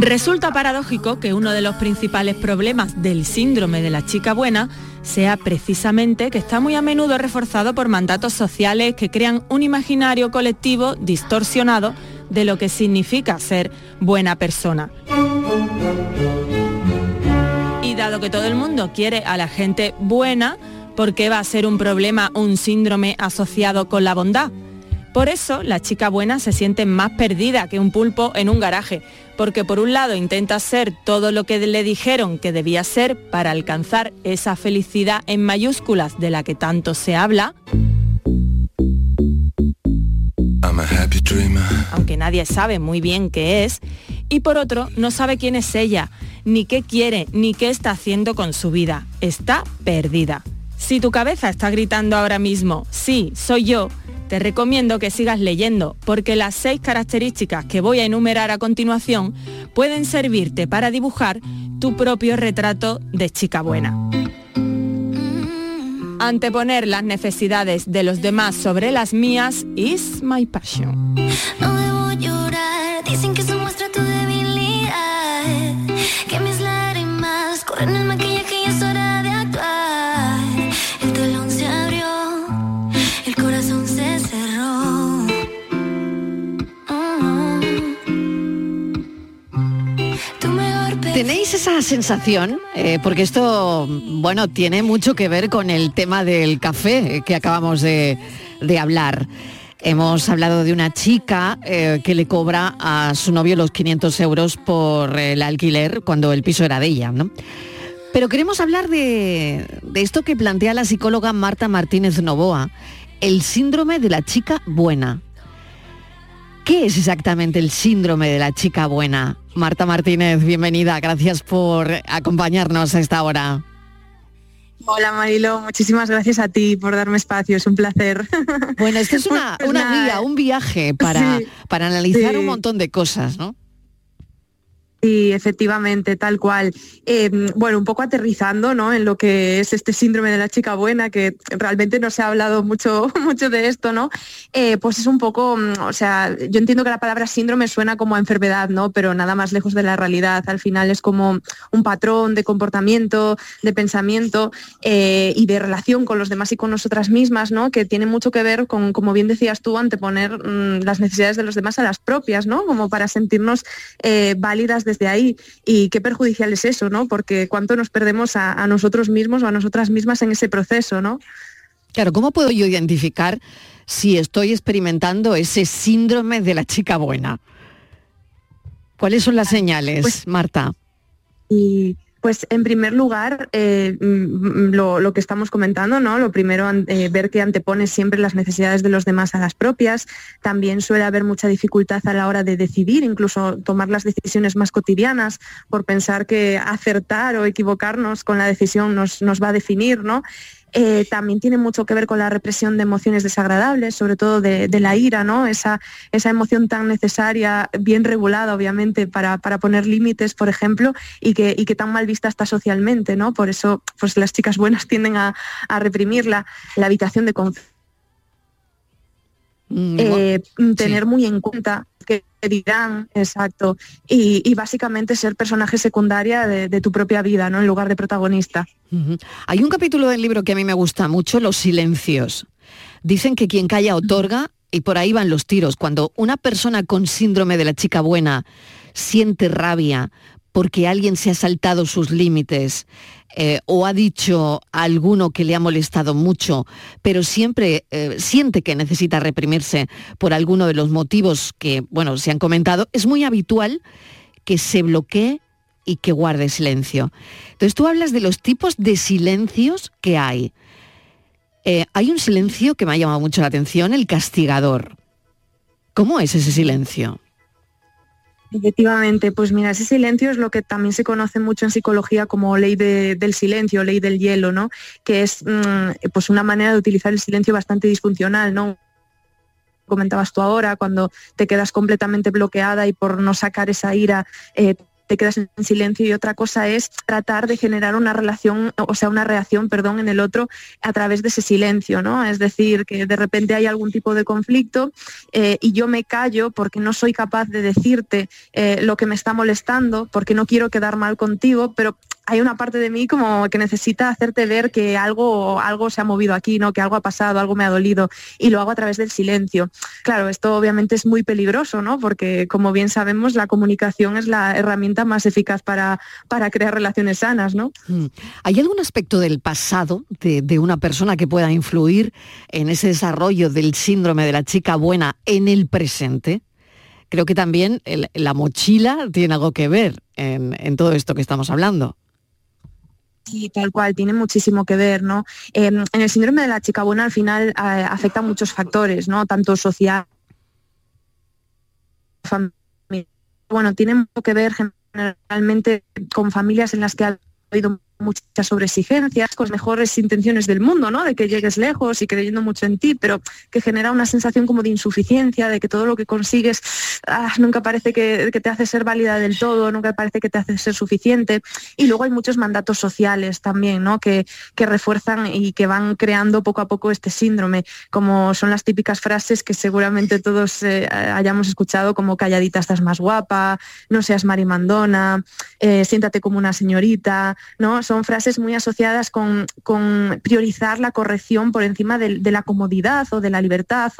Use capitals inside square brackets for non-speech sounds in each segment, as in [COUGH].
Resulta paradójico que uno de los principales problemas del síndrome de la chica buena sea precisamente que está muy a menudo reforzado por mandatos sociales que crean un imaginario colectivo distorsionado de lo que significa ser buena persona. Y dado que todo el mundo quiere a la gente buena, ¿por qué va a ser un problema un síndrome asociado con la bondad? Por eso la chica buena se siente más perdida que un pulpo en un garaje, porque por un lado intenta ser todo lo que le dijeron que debía ser para alcanzar esa felicidad en mayúsculas de la que tanto se habla, aunque nadie sabe muy bien qué es, y por otro no sabe quién es ella, ni qué quiere, ni qué está haciendo con su vida. Está perdida. Si tu cabeza está gritando ahora mismo, sí, soy yo, te recomiendo que sigas leyendo, porque las seis características que voy a enumerar a continuación pueden servirte para dibujar tu propio retrato de chica buena. Anteponer las necesidades de los demás sobre las mías is my passion. No llorar, dicen que muestra tu ¿Tenéis esa sensación? Eh, porque esto, bueno, tiene mucho que ver con el tema del café eh, que acabamos de, de hablar. Hemos hablado de una chica eh, que le cobra a su novio los 500 euros por el alquiler cuando el piso era de ella, ¿no? Pero queremos hablar de, de esto que plantea la psicóloga Marta Martínez Novoa, el síndrome de la chica buena. ¿Qué es exactamente el síndrome de la chica buena? Marta Martínez, bienvenida, gracias por acompañarnos a esta hora. Hola Marilo, muchísimas gracias a ti por darme espacio, es un placer. Bueno, esto es [LAUGHS] una, Pues una guía, un viaje para, Sí, para analizar sí. un montón de cosas, ¿no? Sí, efectivamente, tal cual. Eh, bueno, un poco aterrizando ¿no? en lo que es este síndrome de la chica buena, que realmente no se ha hablado mucho, [LAUGHS] mucho de esto, ¿no? Eh, pues es un poco, mm, o sea, yo entiendo que la palabra síndrome suena como a enfermedad, ¿no? Pero nada más lejos de la realidad. Al final es como un patrón de comportamiento, de pensamiento eh, y de relación con los demás y con nosotras mismas, ¿no? Que tiene mucho que ver con, como bien decías tú, anteponer mm, las necesidades de los demás a las propias, ¿no? Como para sentirnos eh, válidas desde ahí. Y qué perjudicial es eso, ¿no? Porque cuánto nos perdemos a, a nosotros mismos o a nosotras mismas en ese proceso, ¿no? Claro, ¿cómo puedo yo identificar si estoy experimentando ese síndrome de la chica buena? ¿Cuáles son las señales, Pues- Marta? Y pues en primer lugar, eh, mm, lo, que estamos comentando, ¿no? Lo primero, eh, ver que antepones siempre las necesidades de los demás a las propias. También suele haber mucha dificultad a la hora de decidir, incluso tomar las decisiones más cotidianas, por pensar que acertar o equivocarnos con la decisión nos, nos va a definir, ¿no? Eh, también tiene mucho que ver con la represión de emociones desagradables, sobre todo de, la ira, ¿no? Esa, esa emoción tan necesaria, bien regulada, obviamente, para, para poner límites, por ejemplo, y que, y que tan mal vista está socialmente, ¿no? Por eso pues, las chicas buenas [LAUGHS] tienden a, a reprimirla. La habitación de confianza Mm, eh, tener muy en cuenta que dirán, exacto, y, y básicamente ser personaje secundaria de, de tu propia vida, ¿no? En lugar de protagonista. Hay un capítulo del libro que a mí me gusta mucho, los silencios. Dicen que quien calla otorga y por ahí van los tiros. Cuando una persona con síndrome de la chica buena siente rabia porque alguien se ha saltado sus límites eh, o ha dicho a alguno que le ha molestado mucho, pero siempre eh, siente que necesita reprimirse por alguno de los motivos que, bueno, se han comentado, es muy habitual que se bloquee y que guarde silencio. Entonces tú hablas de los tipos de silencios que hay. Eh, hay un silencio que me ha llamado mucho la atención, el castigador. ¿Cómo es ese silencio? Efectivamente, pues mira, ese silencio es lo que también se conoce mucho en psicología como ley del silencio, ley del hielo, ¿no? Que es mm, pues una manera de utilizar el silencio bastante disfuncional, ¿no? comentabas tú ahora, cuando te quedas completamente bloqueada y por no sacar esa ira eh, te quedas en silencio y otra cosa es tratar de generar una relación, o sea, una reacción, perdón, en el otro a través de ese silencio, ¿no? Es decir, que de repente hay algún tipo de conflicto eh, y yo me callo porque no soy capaz de decirte eh, lo que me está molestando, porque no quiero quedar mal contigo, pero hay una parte de mí como que necesita hacerte ver que algo, algo se ha movido aquí, ¿no? que algo ha pasado, algo me ha dolido, y lo hago a través del silencio. Claro, esto obviamente es muy peligroso, ¿no? porque como bien sabemos, la comunicación es la herramienta más eficaz para, para crear relaciones sanas. ¿no? Mm. ¿Hay algún aspecto del pasado de, una persona que pueda influir en ese desarrollo del síndrome de la chica buena en el presente? Creo que también la mochila tiene algo que ver en todo esto que estamos hablando. Sí, tal cual, tiene muchísimo que ver, ¿no? Em, en el síndrome de la chica buena al final eh, afecta muchos factores, ¿no? Tanto social, bueno, tiene mucho que ver generalmente con familias en las que ha habido muchas sobreexigencias, con mejores intenciones del mundo, ¿no? De que llegues lejos y creyendo mucho en ti, pero que genera una sensación como de insuficiencia, de que todo lo que consigues ah, nunca parece que, te hace ser válida del todo, nunca parece que te hace ser suficiente. Y luego hay muchos mandatos sociales también, ¿no? Que, que refuerzan y que van creando poco a poco este síndrome, como son las típicas frases que seguramente todos eh, hayamos escuchado, como calladita estás más guapa, no seas marimandona, eh, siéntate como una señorita, ¿no? Son frases muy asociadas con, priorizar la corrección por encima de, la comodidad o de la libertad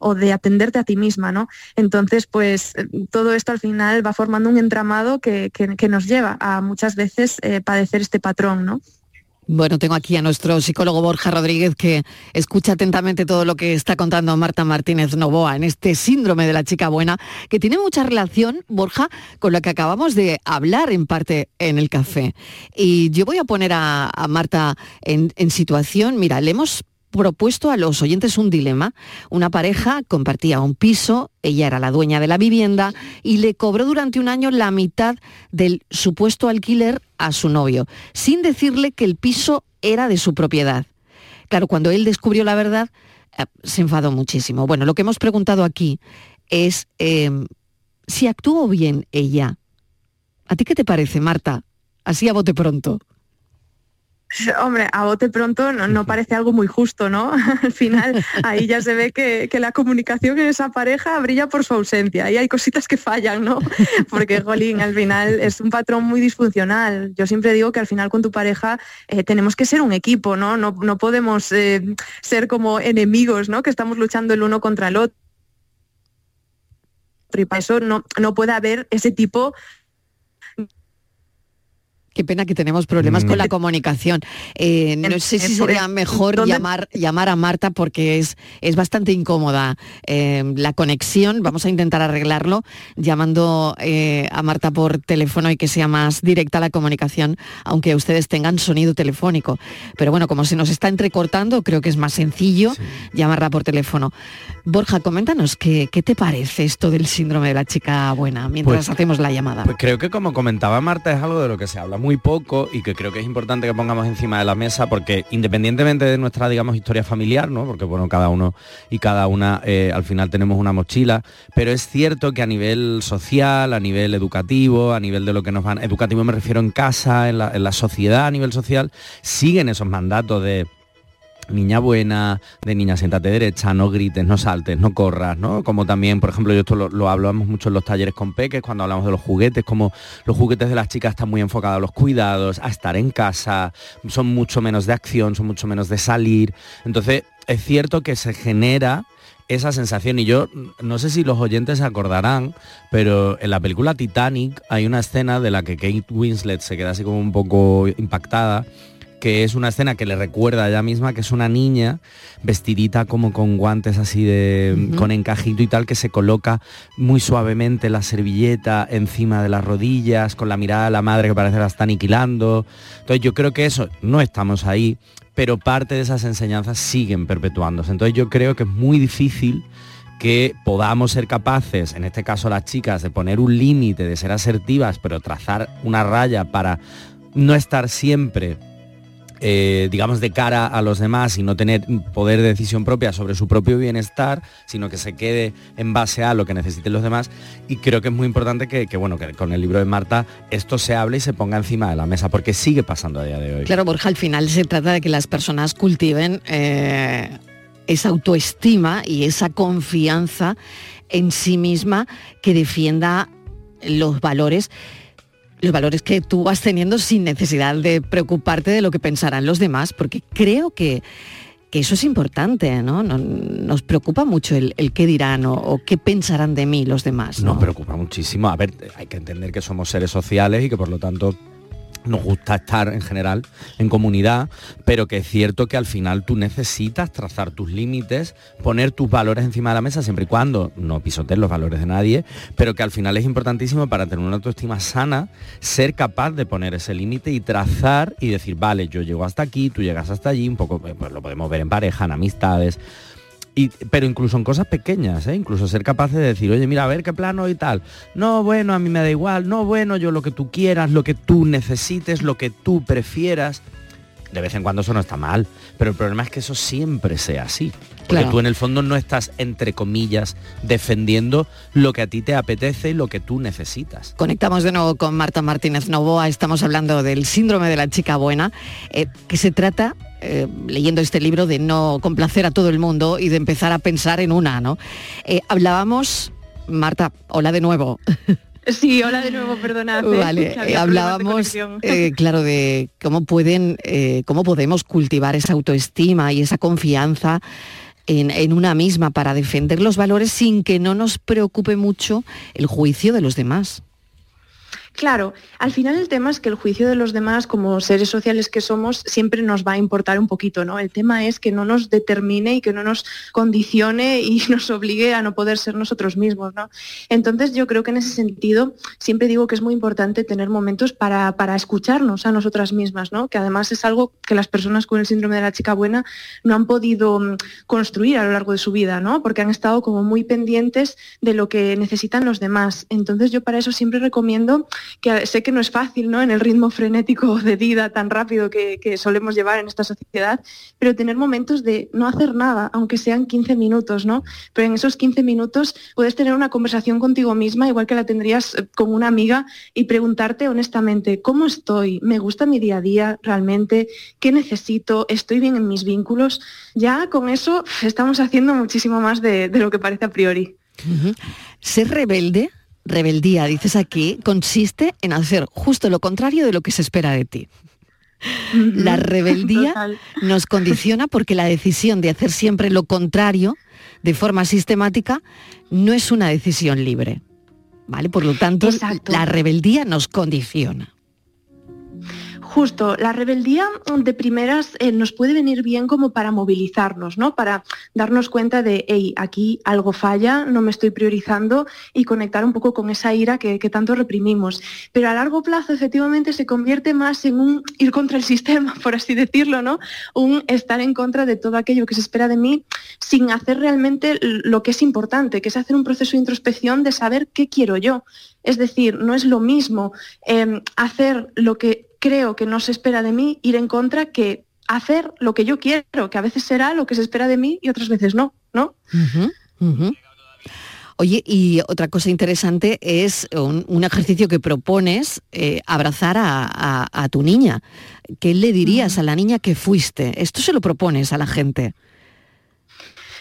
o, de atenderte a ti misma, ¿no? Entonces, pues todo esto al final va formando un entramado que, nos lleva a muchas veces eh, padecer este patrón, ¿no? Bueno, tengo aquí a nuestro psicólogo Borja Rodríguez que escucha atentamente todo lo que está contando Marta Martínez Novoa en este síndrome de la chica buena, que tiene mucha relación, Borja, con lo que acabamos de hablar en parte en el café. Y yo voy a poner a, Marta en, en situación, mira, le hemos propuesto a los oyentes un dilema. Una pareja compartía un piso, ella era la dueña de la vivienda y le cobró durante un año la mitad del supuesto alquiler a su novio, sin decirle que el piso era de su propiedad. Claro, cuando él descubrió la verdad, eh, se enfadó muchísimo. Bueno, lo que hemos preguntado aquí es em, si actuó bien ella. ¿A ti qué te parece, Marta? Así a bote pronto. [LAUGHS] Hombre, a bote pronto no, parece algo muy justo, ¿no? [LAUGHS] Al final ahí ya se ve que, la comunicación en esa pareja brilla por su ausencia y hay cositas que fallan, ¿no? [LAUGHS] Porque, Jolín, al final es un patrón muy disfuncional. Yo siempre digo que al final con tu pareja eh, tenemos que ser un equipo, ¿no? No, podemos eh, ser como enemigos, ¿no? Que estamos luchando el uno contra el otro. Y para eso no, no puede haber ese tipo Qué pena que tenemos problemas con la mm. comunicación. Eh, no sé si sería mejor llamar, llamar a Marta porque es, es bastante incómoda eh, la conexión. Vamos a intentar arreglarlo llamando eh, a Marta por teléfono y que sea más directa la comunicación, aunque ustedes tengan sonido telefónico. Pero bueno, como se nos está entrecortando, creo que es más sencillo llamarla por teléfono. Borja, coméntanos, ¿qué, ¿qué, te parece esto del síndrome de la chica buena mientras pues, hacemos la llamada? Pues creo que como comentaba Marta es algo de lo que se habla muy poco y que creo que es importante que pongamos encima de la mesa porque independientemente de nuestra, digamos, historia familiar, ¿no? Porque bueno, cada uno y cada una eh, al final tenemos una mochila, pero es cierto que a nivel social, a nivel educativo, a nivel de lo que nos van, educativo me refiero en casa, en la, en la sociedad a nivel social, siguen esos mandatos de niña buena, de niña siéntate derecha, no grites, no saltes, no corras, ¿no? Como también, por ejemplo, yo esto lo, hablamos mucho en los talleres con peques, cuando hablamos de los juguetes, como los juguetes de las chicas están muy enfocados a los cuidados, a estar en casa, son mucho menos de acción, son mucho menos de salir. Entonces, es cierto que se genera esa sensación y yo no sé si los oyentes se acordarán, pero en la película Titanic hay una escena de la que Kate Winslet se queda así como un poco impactada que es una escena que le recuerda a ella misma que es una niña vestidita como con guantes así de con encajito y tal que se coloca muy suavemente la servilleta encima de las rodillas con la mirada de la madre que parece la está aniquilando. Entonces yo creo que eso no estamos ahí pero parte de esas enseñanzas siguen perpetuándose. Entonces yo creo que es muy difícil que podamos ser capaces, en este caso las chicas, de poner un límite, de ser asertivas, pero trazar una raya para no estar siempre eh, digamos, de cara a los demás y no tener poder de decisión propia sobre su propio bienestar, sino que se quede en base a lo que necesiten los demás. Y creo que es muy importante que, bueno, que con el libro de Marta esto se hable y se ponga encima de la mesa, porque sigue pasando a día de hoy. Claro, Borja, al final se trata de que las personas cultiven eh, esa autoestima y esa confianza en sí misma que defienda los valores los valores que tú vas teniendo sin necesidad de preocuparte de lo que pensarán los demás, porque creo que, eso es importante, ¿no? Nos preocupa mucho el, qué dirán o, qué pensarán de mí los demás. Nos preocupa muchísimo. A ver, hay que entender que somos seres sociales y que por lo tanto nos gusta estar en general en comunidad, pero que es cierto que al final tú necesitas trazar tus límites, poner tus valores encima de la mesa, siempre y cuando no pisotees los valores de nadie, pero que al final es importantísimo para tener una autoestima sana, ser capaz de poner ese límite y trazar y decir, vale, yo llego hasta aquí, tú llegas hasta allí, un poco, pues lo podemos ver en pareja, en amistades, pero incluso en cosas pequeñas, ¿eh? incluso ser capaz de decir, oye, mira, a ver qué plano y tal. No, bueno, a mí me da igual. No, bueno, yo lo que tú quieras, lo que tú necesites, lo que tú prefieras. De vez en cuando eso no está mal, pero el problema es que eso siempre sea así. Porque tú en el fondo no estás, entre comillas, defendiendo lo que a ti te apetece y lo que tú necesitas. Conectamos de nuevo con Marta Martínez Novoa, estamos hablando del síndrome de la chica buena, eh, que se trata eh, leyendo este libro de no complacer a todo el mundo y de empezar a pensar en una, ¿no? Eh, hablábamos, Marta, hola de nuevo. [LAUGHS] Sí, hola de nuevo, perdonad. Vale, eh, hablábamos, [LAUGHS] claro, de cómo pueden, cómo podemos cultivar esa autoestima y esa confianza en, en, una misma para defender los valores sin que no nos preocupe mucho el juicio de los demás. Claro, al final el tema es que el juicio de los demás, como seres sociales que somos, siempre nos va a importar un poquito, ¿no? El tema es que no nos determine y que no nos condicione y [LAUGHS] nos obligue a no poder ser nosotros mismos, ¿no? Entonces yo creo que en ese sentido siempre digo que es muy importante tener momentos para, escucharnos a nosotras mismas, ¿no? Que además es algo que las personas con el síndrome de la chica buena no han podido mm, construir a lo largo de su vida, ¿no? Porque han estado como muy pendientes de lo que necesitan los demás. Entonces yo para eso siempre recomiendo que sé que no es fácil, ¿no? En el ritmo frenético de vida tan rápido que, solemos llevar en esta sociedad, pero tener momentos de no hacer nada, aunque sean 15 minutos, ¿no? Pero en esos 15 minutos puedes tener una conversación contigo misma, igual que la tendrías eh, con una amiga, y preguntarte honestamente, ¿cómo estoy? ¿Me gusta mi día a día realmente? ¿Qué necesito? ¿Estoy bien en mis vínculos? Ya con eso estamos haciendo muchísimo más de, lo que parece a priori. Ser rebelde rebeldía, dices aquí, consiste en hacer justo lo contrario de lo que se espera de ti. La rebeldía nos condiciona porque la decisión de hacer siempre lo contrario de forma sistemática no es una decisión libre. ¿Vale? Por lo tanto, la rebeldía nos condiciona. Justo, la rebeldía mm, de primeras eh, nos puede venir bien como para movilizarnos, ¿no? Para darnos cuenta de, hey, aquí algo falla, no me estoy priorizando y conectar un poco con esa ira que, tanto reprimimos. Pero a largo plazo efectivamente se convierte más en un ir contra el sistema, [LAUGHS] por así decirlo, ¿no? Un estar en contra de todo aquello que se espera de mí sin hacer realmente lo que es importante, que es hacer un proceso de introspección de saber qué quiero yo. Es decir, no es lo mismo em, hacer lo que creo que no se espera de mí ir en contra que hacer lo que yo quiero, que a veces será lo que se espera de mí y otras veces no, ¿no? Oye, y otra cosa interesante es un, ejercicio que propones, eh, abrazar a, tu niña. ¿Qué le dirías a la niña que fuiste? Esto se lo propones a la gente.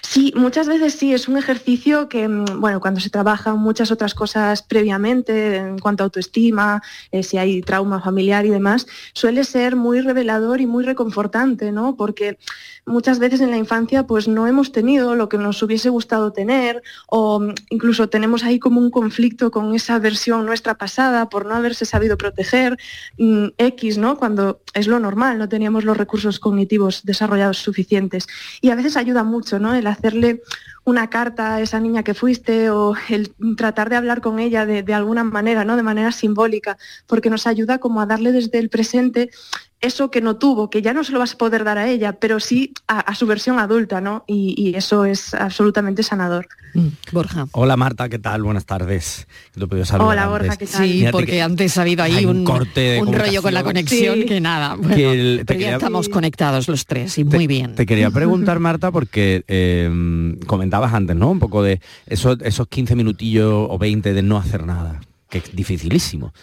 Sí, muchas veces sí, es un ejercicio que, mm, bueno, cuando se trabajan muchas otras cosas previamente, en cuanto a autoestima, eh, si hay trauma familiar y demás, suele ser muy revelador y muy reconfortante, ¿no? Porque muchas veces en la infancia pues no hemos tenido lo que nos hubiese gustado tener o mm, incluso tenemos ahí como un conflicto con esa versión nuestra pasada por no haberse sabido proteger mm, X, ¿no? Cuando es lo normal, no teníamos los recursos cognitivos desarrollados suficientes. Y a veces ayuda mucho, ¿no? El hacerle una carta a esa niña que fuiste o el tratar de hablar con ella de, de alguna manera, ¿no? De manera simbólica, porque nos ayuda como a darle desde el presente eso que no tuvo, que ya no se lo vas a poder dar a ella, pero sí a, su versión adulta, ¿no? Y, eso es absolutamente sanador. Mm, Borja. Hola Marta, ¿qué tal? Buenas tardes. Hola Borja, ¿qué tal? Sí, porque antes ha habido ahí un, un, rollo con la conexión que nada. ya estamos conectados los tres y muy bien. Te quería preguntar, Marta, porque em, comentabas antes, ¿no? Un poco de esos, esos 15 minutillos o 20 de no hacer nada, que es dificilísimo.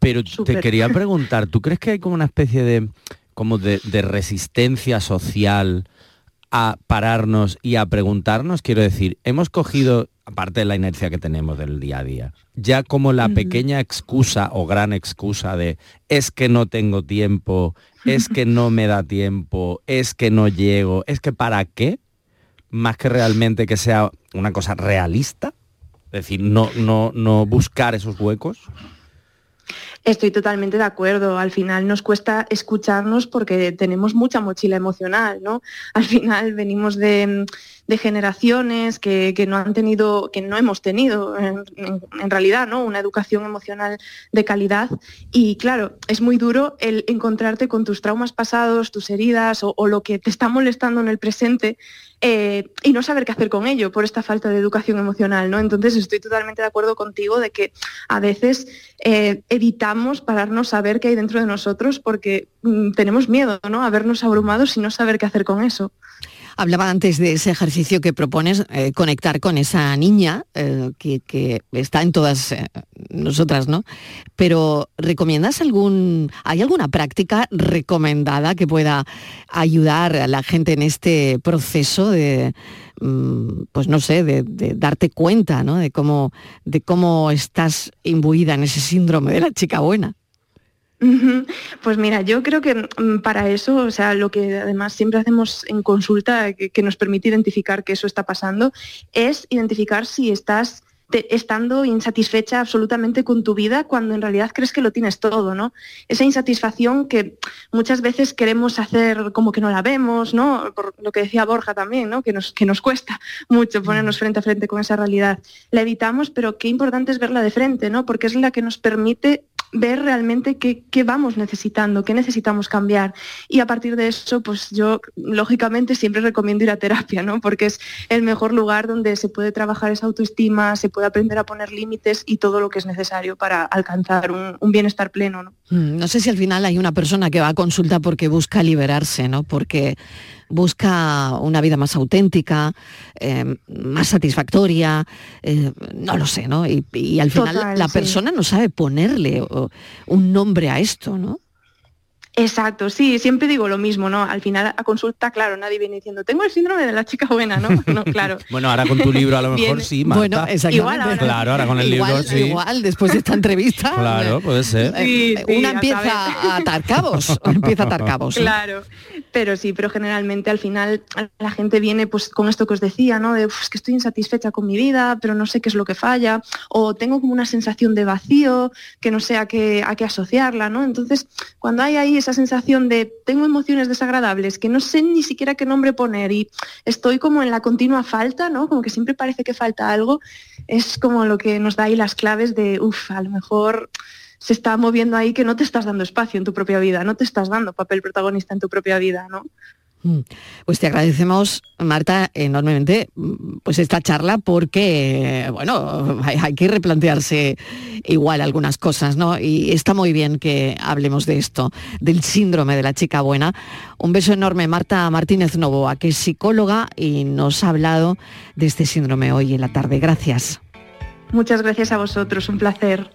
Pero te quería [LAUGHS] preguntar, ¿tú crees que hay como una especie de, como de, resistencia social a pararnos y a preguntarnos? Quiero decir, hemos cogido, aparte de la inercia que tenemos del día a día, ya como la pequeña excusa o gran excusa de es que no tengo tiempo, es que no me da tiempo, es que no llego, es que para qué, más que realmente que sea una cosa realista, es decir, no, no, no buscar esos huecos. Estoy totalmente de acuerdo. Al final nos cuesta escucharnos porque tenemos mucha mochila emocional, ¿no? Al final venimos de, generaciones que, no han tenido, que no hemos tenido en, realidad, ¿no? Una educación emocional de calidad. Y claro, es muy duro el encontrarte con tus traumas pasados, tus heridas o lo que te está molestando en el presente eh, y no saber qué hacer con ello por esta falta de educación emocional, ¿no? Entonces estoy totalmente de acuerdo contigo de que a veces eh, evitamos pararnos a ver qué hay dentro de nosotros porque mm, tenemos miedo, ¿no? A vernos abrumados y no saber qué hacer con eso. Hablaba antes de ese ejercicio que propones, eh, conectar con esa niña eh, que, está en todas eh, nosotras, ¿no? Pero ¿recomiendas algún, hay alguna práctica recomendada que pueda ayudar a la gente en este proceso de, mm, pues no sé, de, darte cuenta, ¿no? De cómo, de cómo estás imbuida en ese síndrome de la chica buena. Pues mira, yo creo que mm, para eso, o sea, lo que además siempre hacemos en consulta que, nos permite identificar que eso está pasando, es identificar si estás estando insatisfecha absolutamente con tu vida cuando en realidad crees que lo tienes todo, ¿no? Esa insatisfacción que muchas veces queremos hacer como que no la vemos, ¿no? Por lo que decía Borja también, ¿no? Que nos, que nos cuesta mucho ponernos frente a frente con esa realidad. La evitamos, pero qué importante es verla de frente, ¿no? Porque es la que nos permite ver realmente qué, vamos necesitando, qué necesitamos cambiar. Y a partir de eso, pues yo lógicamente siempre recomiendo ir a terapia, ¿no? Porque es el mejor lugar donde se puede trabajar esa autoestima, se puede aprender a poner límites y todo lo que es necesario para alcanzar un, bienestar pleno, ¿no? Mm, no sé si al final hay una persona que va a consulta porque busca liberarse, ¿no? Porque busca una vida más auténtica, eh, más satisfactoria, eh, no lo sé, ¿no? Y, al final la persona no sabe ponerle un nombre a esto, ¿no? Exacto, sí, siempre digo lo mismo, ¿no? Al final a consulta, claro, nadie viene diciendo, tengo el síndrome de la chica buena, ¿no? [LAUGHS] No, claro. bueno, ahora con tu [LAUGHS] libro a lo mejor sí, Marta. Bueno, Igual ahora. Claro, ahora con el libro sí. Igual, después de esta entrevista. claro, puede ser. Eh, una [LAUGHS] empieza a atar cabos, empieza a atar cabos. Claro, pero sí, pero generalmente al final la gente viene pues con esto que os decía, ¿no? De, es que estoy insatisfecha con mi vida, pero no sé qué es lo que falla, o tengo como una sensación de vacío, que no sé a qué, a qué asociarla, ¿no? Entonces, cuando hay ahí esa sensación de tengo emociones desagradables que no sé ni siquiera qué nombre poner y estoy como en la continua falta, ¿no? Como que siempre parece que falta algo, es como lo que nos da ahí las claves de, uff, a lo mejor se está moviendo ahí que no te estás dando espacio en tu propia vida, no te estás dando papel protagonista en tu propia vida, ¿no? Mm. Pues te agradecemos, Marta, enormemente mm, pues esta charla porque, bueno, hay, que replantearse igual algunas cosas, ¿no? Y está muy bien que hablemos de esto, del síndrome de la chica buena. Un beso enorme, Marta Martínez Novoa, que es psicóloga y nos ha hablado de este síndrome hoy en la tarde. Gracias. Muchas gracias a vosotros, un placer.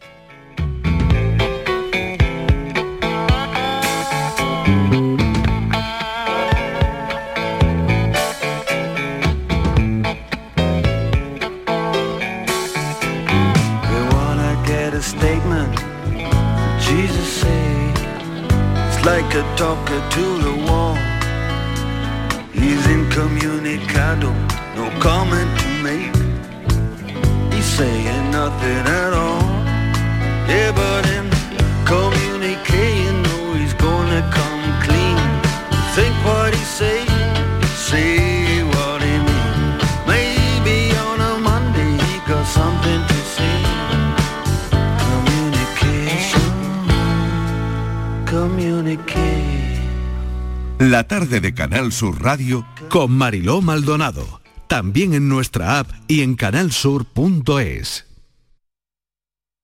Sur Radio Con Mariló Maldonado. También en nuestra app y en canalsur.es.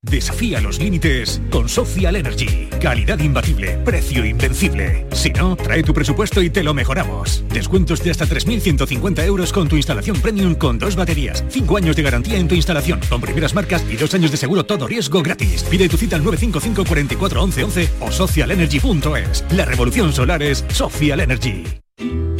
Desafía los límites con Social Energy. Calidad imbatible, precio invencible. Si no, trae tu presupuesto y te lo mejoramos. Descuentos de hasta 3.150 euros con tu instalación premium con dos baterías. Cinco años de garantía en tu instalación, con primeras marcas y dos años de seguro todo riesgo gratis. Pide tu cita al 955 44 11 11 o socialenergy.es. La revolución solar es Social Energy.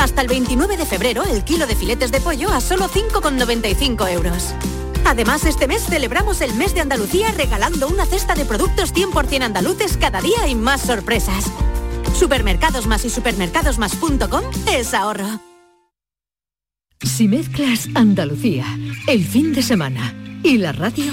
Hasta el 29 de febrero el kilo de filetes de pollo a solo 5,95 euros. Además, este mes celebramos el mes de Andalucía regalando una cesta de productos 100% andaluces cada día y más sorpresas. Supermercados Más y supermercadosmás.com es ahorro. Si mezclas Andalucía, el fin de semana y la radio,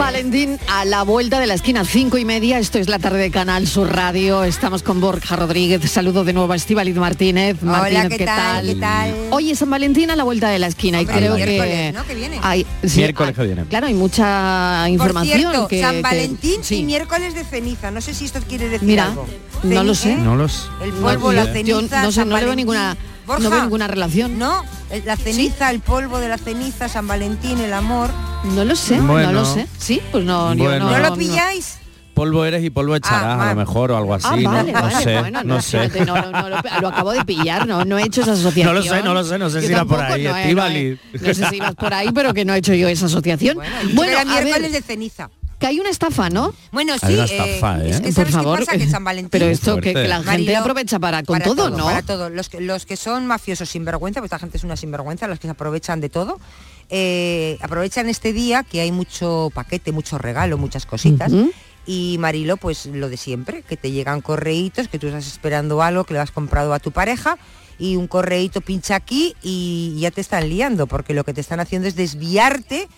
Valentín a la vuelta de la esquina, cinco y media. Esto es la tarde de Canal Sur Radio. Estamos con Borja Rodríguez. Saludo de nuevo a Estíbaliz Martínez. Hola, Martínez, ¿qué tal? ¿Qué tal? Hoy es San Valentín a la vuelta de la esquina Hombre, y creo que miércoles, ¿no? Que viene. hay sí, Miércoles que viene. Claro, hay mucha Por información. cierto, que- San que- Valentín sí. y miércoles de ceniza. No sé si esto quiere decir Mira, algo. no lo sé. No los... El polvo, No, la ceniza. yo no sé, San no le veo ninguna- Borja, no veo ninguna relación. No, el- la ceniza, el polvo de la ceniza, San Valentín, el amor. No lo sé, Bueno. no lo sé. Sí, pues no, yo no, ¿No lo no. pilláis? Polvo eres y polvo echarás, Ah, a lo mejor, o algo así. Ah, ¿no? vale, no, vale, sé, bueno, no sé. no, no, no, lo, lo acabo de pillar, no, no he hecho esa asociación. [LAUGHS] No lo sé, no lo sé, no sé Yo si irá por ahí, no he-. No, he- no sé si ibas por ahí, pero que no he hecho yo esa asociación. Bueno, Bueno, era a miércoles ver, de ceniza. Que hay una estafa, ¿no? Bueno, sí, Hay una eh, estafa, ¿eh? es que Por ¿sabes favor, qué pasa? Que San Valentín... pero esto que, la gente aprovecha para con para todo, ¿no? Para todo. Los que, los que son mafiosos sinvergüenza, pues esta gente es una sinvergüenza, los que se aprovechan de todo, eh, aprovechan este día que hay mucho paquete, mucho regalo, muchas cositas. Ujú. Y Marilo, pues lo de siempre, que te llegan correitos, que tú estás esperando algo que le has comprado a tu pareja y un correíto pincha aquí y ya te están liando, porque lo que te están haciendo es desviarte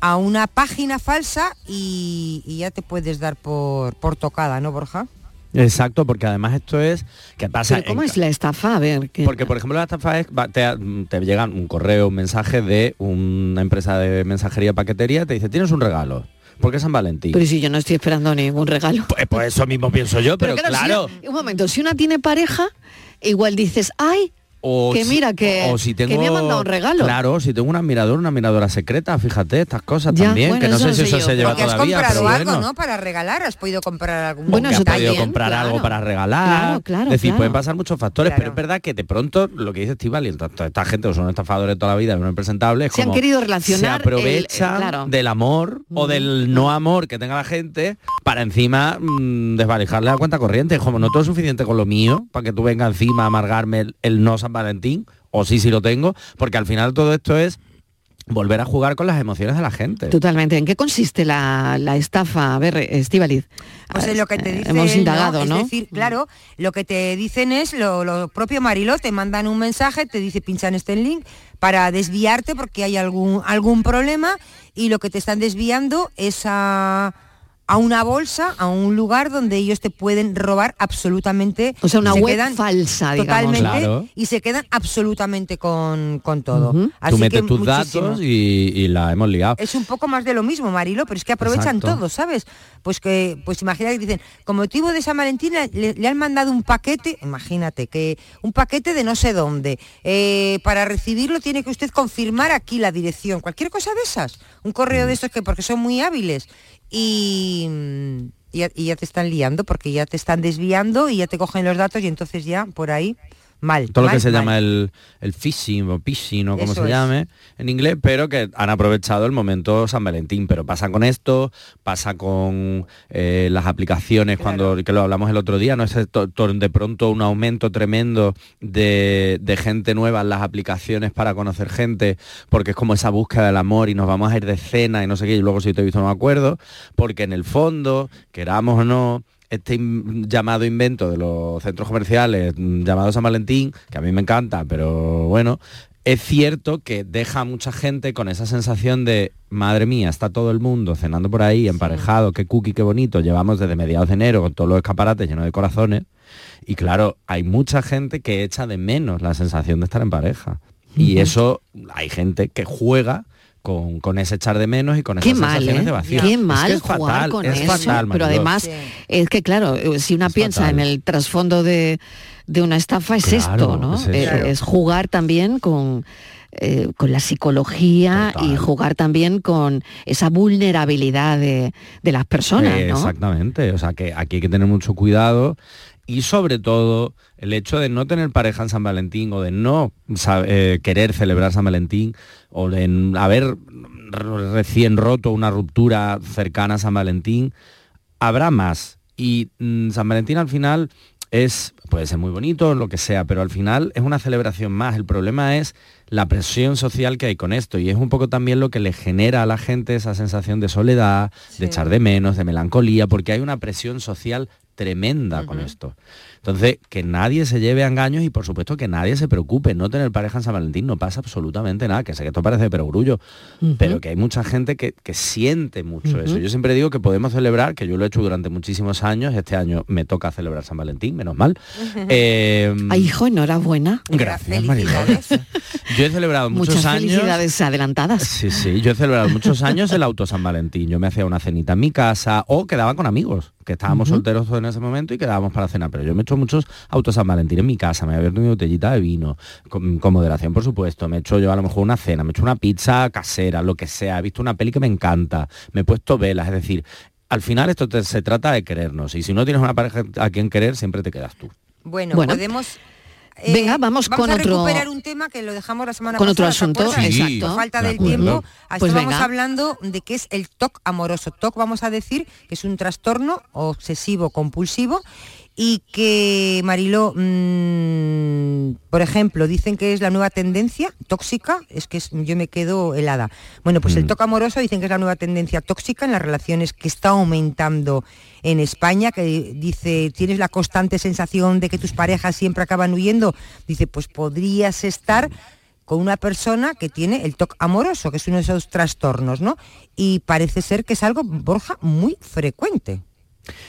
a una página falsa y, y ya te puedes dar por, por tocada, ¿no, Borja? Exacto, porque además esto es... ¿Qué pasa? Pero ¿Cómo En- es la estafa? A ver, que... Porque, por ejemplo, la estafa es, te, te llegan un correo, un mensaje de una empresa de mensajería paquetería, te dice, tienes un regalo. ¿Por qué San Valentín? Pero si yo no estoy esperando ningún regalo. Pues, pues eso mismo pienso yo, pero, claro. si- un momento, si una tiene pareja, igual dices, ay, O que si- mira, que, o si que tengo, me ha mandado un regalo. Claro, si tengo un admirador, una admiradora secreta, fíjate, estas cosas Ya, también, bueno, que no sé si eso yo. se lleva Porque has todavía, comprado pero algo, bueno. ¿no? Para regalar, has podido comprar algún Bueno, que has podido también, comprar claro. algo para regalar. Claro, claro, es decir, claro. pueden pasar muchos factores, pero es verdad que de pronto lo que dice Estival y esta gente que son estafadores toda la vida, no impresentables, es Se han como querido relacionar Se aprovechan el- claro. del amor o del no amor que tenga la gente para encima mm, desvalijarle la cuenta corriente. Como no todo es suficiente con lo mío, para que tú venga encima a amargarme el, el no San Valentín, o sí, sí lo tengo, porque al final todo esto es volver a jugar con las emociones de la gente. Totalmente. ¿En qué consiste la, la estafa? A ver, Estivaliz. Pues es lo que te Eh, Hemos indagado, ¿no? Es decir, claro, lo que te dicen es lo, lo propio Mariló, te mandan un mensaje, te dice pincha en este link para desviarte porque hay algún, algún problema y lo que te están desviando es a, a una bolsa, a un lugar donde ellos te pueden robar absolutamente. O sea, una se web quedan falsa, digamos. Totalmente, Claro. y se quedan absolutamente con, con todo. Así Tú metes que tus muchísimo. datos y, y la hemos ligado. Es un poco más de lo mismo, Marilo, pero es que aprovechan Exacto. todo, ¿sabes? Pues que, pues imagina que dicen, como motivo de San Valentín le, le han mandado un paquete, imagínate, que un paquete de no sé dónde. Eh, para recibirlo tiene que usted confirmar aquí la dirección, cualquier cosa de esas. Un correo Mm. de estos que porque son muy hábiles. Ya, y ya te están liando, porque ya te están desviando y ya te cogen los datos y entonces ya por ahí mal. todo lo que se mal. llama el, el phishing o phishing o como Eso se es. llame en inglés, pero que han aprovechado el momento San Valentín. Pero pasa con esto, pasa con eh, las aplicaciones, cuando que lo hablamos el otro día, no es de pronto un aumento tremendo de, de gente nueva en las aplicaciones para conocer gente, porque es como esa búsqueda del amor y nos vamos a ir de cena y no sé qué, y luego si te he visto no me acuerdo, porque en el fondo, queramos o no, este in- llamado invento de los centros comerciales mm, llamado San Valentín, que a mí me encanta, pero bueno, es cierto que deja a mucha gente con esa sensación de, madre mía, está todo el mundo cenando por ahí, emparejado, qué cookie, qué bonito, llevamos desde mediados de enero con todos los escaparates llenos de corazones, y claro, hay mucha gente que echa de menos la sensación de estar en pareja. Y eso, hay gente que juega con, con ese echar de menos y con esas Qué mal, sensaciones ¿eh? de vacío. Qué Es que mal es jugar fatal, con es eso. fatal, pero además, es que claro, eh, si una piensa fatal. en el trasfondo de, de una estafa es Claro, esto, ¿no? es. Eh, es jugar también con eh, con la psicología y jugar también con esa vulnerabilidad de, de las personas, Eh, ¿no? Exactamente, o sea que aquí hay que tener mucho cuidado y sobre todo el hecho de no tener pareja en San Valentín o de no eh, querer celebrar San Valentín o de haber recién roto una ruptura cercana a San Valentín, habrá más. Y mm, San Valentín al final es, puede ser muy bonito, lo que sea, pero al final es una celebración más. El problema es la presión social que hay con esto y es un poco también lo que le genera a la gente esa sensación de soledad, de echar de menos, de melancolía, porque hay una presión social tremenda con esto. Entonces, que nadie se lleve a engaños y por supuesto que nadie se preocupe. No tener pareja en San Valentín no pasa absolutamente nada, que sé que esto parece de perogrullo, pero que hay mucha gente que, que siente mucho eso. Yo siempre digo que podemos celebrar, que yo lo he hecho durante muchísimos años, este año me toca celebrar San Valentín, menos mal. [LAUGHS] Eh, Ay, hijo, enhorabuena. Gracias, Mariló. Yo he celebrado muchos Muchas años. felicidades adelantadas. Sí, sí, yo he celebrado muchos años el auto San Valentín. Yo me hacía una cenita en mi casa o quedaba con amigos, que estábamos Ujú. solteros en ese momento y quedábamos para cenar. Pero yo me hecho muchos autos San Valentín en mi casa, me he abierto mi botellita de vino, con, con moderación por supuesto. Me he hecho yo a lo mejor una cena, me he hecho una pizza casera, lo que sea. He visto una peli que me encanta, me he puesto velas, es decir, al final esto te- se trata de querernos. Y si no tienes una pareja a quien querer, siempre te quedas tú. Bueno, Bueno. podemos... eh, Venga, vamos con a otro- recuperar un tema que lo dejamos la semana con otro pasada, ¿te asunto, exacto. Por falta De del tiempo, Pues hablando de qué es el TOC amoroso. TOC vamos a decir que es un trastorno obsesivo compulsivo y que Mariló, mm, por ejemplo, dicen que es la nueva tendencia tóxica, es que es- yo me quedo helada. Bueno, pues el TOC amoroso dicen que es la nueva tendencia tóxica en las relaciones que está aumentando en España, que dice, tienes la constante sensación de que tus parejas siempre acaban huyendo, dice, pues podrías estar con una persona que tiene el TOC amoroso, que es uno de esos trastornos, ¿no? Y parece ser que es algo, Borja, muy frecuente.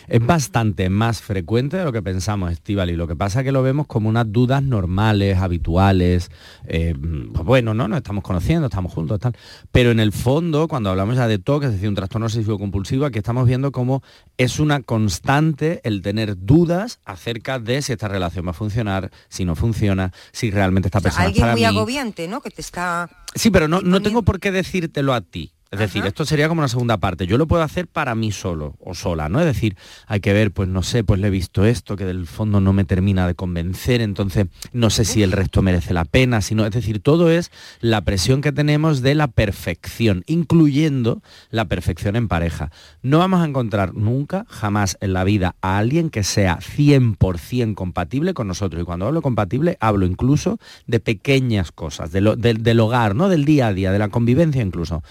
Es bastante más frecuente de lo que pensamos, Estival, y lo que pasa es que lo vemos como unas dudas normales, habituales, eh, pues bueno, ¿no? Nos estamos conociendo, estamos juntos, tal. Pero en el fondo, cuando hablamos ya de TOC, es decir, un trastorno obsesivo compulsivo, aquí estamos viendo cómo es una constante el tener dudas acerca de si esta relación va a funcionar, si no funciona, si realmente esta O sea, persona es alguien para muy mí. agobiante, ¿no? Que te está... Sí, pero no, no tengo por qué decírtelo a ti. Es decir, esto sería como una segunda parte. Yo lo puedo hacer para mí solo o sola, ¿no? Es decir, hay que ver, pues no sé, pues le he visto esto que del fondo no me termina de convencer, entonces no sé si el resto merece la pena, sino, es decir, todo es la presión que tenemos de la perfección, incluyendo la perfección en pareja. No vamos a encontrar nunca, jamás en la vida, a alguien que sea 100% compatible con nosotros. Y cuando hablo compatible, hablo incluso de pequeñas cosas, de lo- del- del hogar, ¿no? Del día a día, de la convivencia incluso.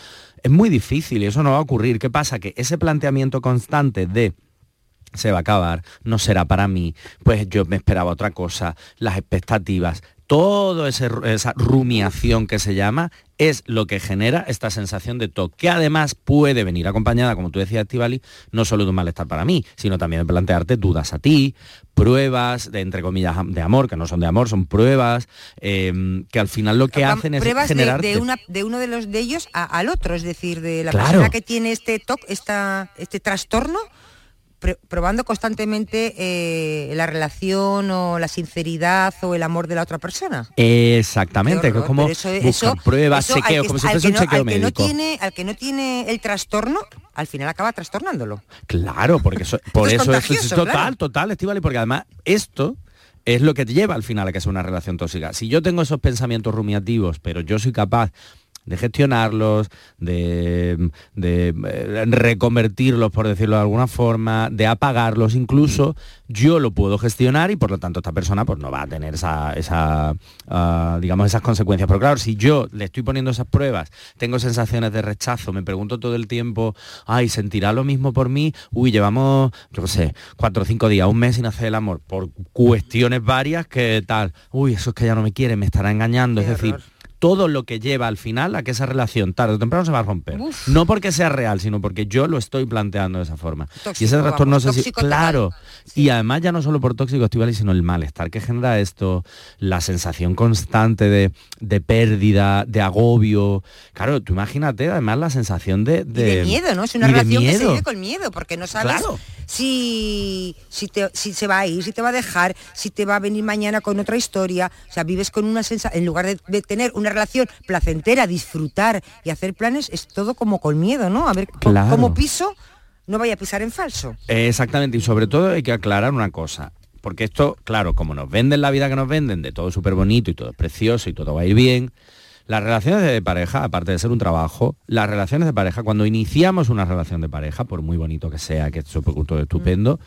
Es muy difícil y eso no va a ocurrir. ¿Qué pasa? Que ese planteamiento constante de se va a acabar, no será para mí, pues yo me esperaba otra cosa, las expectativas, todo ese- esa rumiación que se llama es lo que genera esta sensación de TOC, que además puede venir acompañada, como tú decías, Estivali, no solo de un malestar para mí, sino también de plantearte dudas a ti, pruebas, de entre comillas, de amor, que no son de amor, son pruebas, eh, que al final lo que hacen es pruebas de, generar... de una, de uno de los de ellos a- al otro, es decir, de la Claro. persona que tiene este TOC, esta, este trastorno, probando constantemente eh, la relación o la sinceridad o el amor de la otra persona. Exactamente, que es como eso- pruebas, eso al chequeos, que- como si fuese un no- chequeo al que no médico. tiene, al que no tiene el trastorno, al final acaba trastornándolo. Claro, porque eso, [LAUGHS] por es eso es, total, claro. total, Estivali, porque además esto es lo que te lleva al final a que sea una relación tóxica. Si yo tengo esos pensamientos rumiativos, pero yo soy capaz de gestionarlos, de, de, eh, reconvertirlos, por decirlo de alguna forma, de apagarlos incluso, yo lo puedo gestionar y por lo tanto esta persona pues no va a tener esa, esa ah, digamos, esas consecuencias. Pero claro, si yo le estoy poniendo esas pruebas, tengo sensaciones de rechazo, me pregunto todo el tiempo, ay, ¿sentirá lo mismo por mí? Uy, llevamos, yo qué sé, cuatro o cinco días, un mes sin hacer el amor, por cuestiones varias que tal, uy, eso es que ya no me quiere, me estará engañando, es decir, todo lo que lleva al final a que esa relación tarde o temprano se va a romper. No porque sea real, sino porque yo lo estoy planteando de esa forma. y ese trastorno vamos, no sé si- tóxico total. claro. Y además ya no solo por tóxico Estivali, sino el malestar que genera esto, la sensación constante de, de pérdida, de agobio. Claro, tú imagínate además la sensación de, Y de miedo, ¿no? Es una relación que se vive con miedo, porque no sabes Claro. si, si, te- si se va a ir, si te va a dejar, si te va a venir mañana con otra historia. O sea, vives con una sensación, en lugar de, de tener una relación placentera, disfrutar y hacer planes, es todo como con miedo, ¿no? A ver, Claro. como piso, no vaya a pisar en falso. Eh, Exactamente, y sobre todo hay que aclarar una cosa. Porque esto, claro, como nos venden la vida que nos venden, de todo súper bonito y todo es precioso y todo va a ir bien, las relaciones de pareja, aparte de ser un trabajo, las relaciones de pareja, cuando iniciamos una relación de pareja, por muy bonito que sea, que es todo estupendo,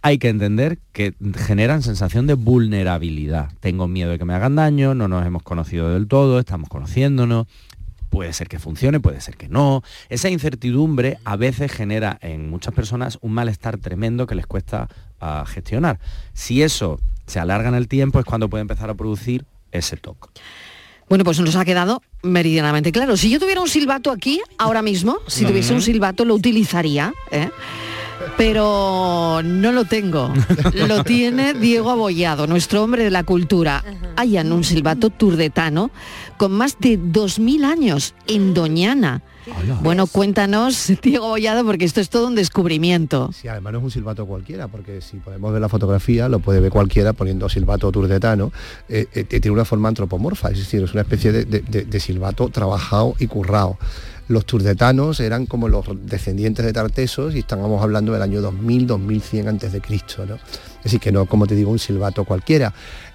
hay que entender que generan sensación de vulnerabilidad. Tengo miedo de que me hagan daño, no nos hemos conocido del todo, estamos conociéndonos, Puede ser que funcione, puede ser que no. Esa incertidumbre a veces genera en muchas personas un malestar tremendo que les cuesta ah, gestionar. Si eso se alarga en el tiempo es cuando puede empezar a producir ese toque. Bueno, pues nos ha quedado meridianamente claro. Si yo tuviera un silbato aquí, ahora mismo, si tuviese un silbato, lo utilizaría, ¿eh? pero no lo tengo. Lo [LAUGHS] tiene Diego Abollado, nuestro hombre de la cultura. Hayan un silbato turdetano con más de 2.000 años en Doñana. Bueno, cuéntanos, [LAUGHS] Diego Abollado, porque esto es todo un descubrimiento. Sí, además no es un silbato cualquiera, porque si podemos ver la fotografía, lo puede ver cualquiera poniendo silbato turdetano, eh, eh, tiene una forma antropomorfa, es decir, es una especie de, de- de- de silbato trabajado y currado. Los turdetanos eran como los descendientes de Tartesos y estábamos hablando del año 2000, 2100 antes de Cristo, ¿no? Es decir, que no, como te digo, un silbato cualquiera.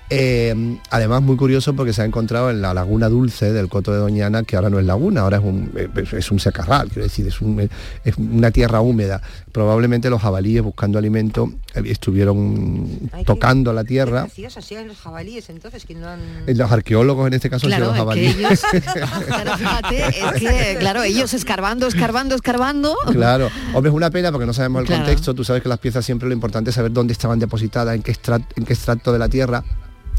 Eh, además muy curioso porque se ha encontrado en la laguna dulce del Coto de Doñana, que ahora no es laguna, ahora es un, es un secarral, quiero decir, es, un- es una tierra húmeda. Probablemente los jabalíes buscando alimento eh, estuvieron tocando la tierra. Así los jabalíes, entonces, que no han... Los arqueólogos en este caso Claro, los es que jabalíes. ellos, [LAUGHS] claro, fíjate, es que, claro, ellos escarbando, escarbando, escarbando. Claro, hombre, es una pena porque no sabemos el Claro. contexto. Tú sabes que las piezas siempre lo importante es saber dónde estaban depositadas, en qué, extra- en qué extracto de la tierra.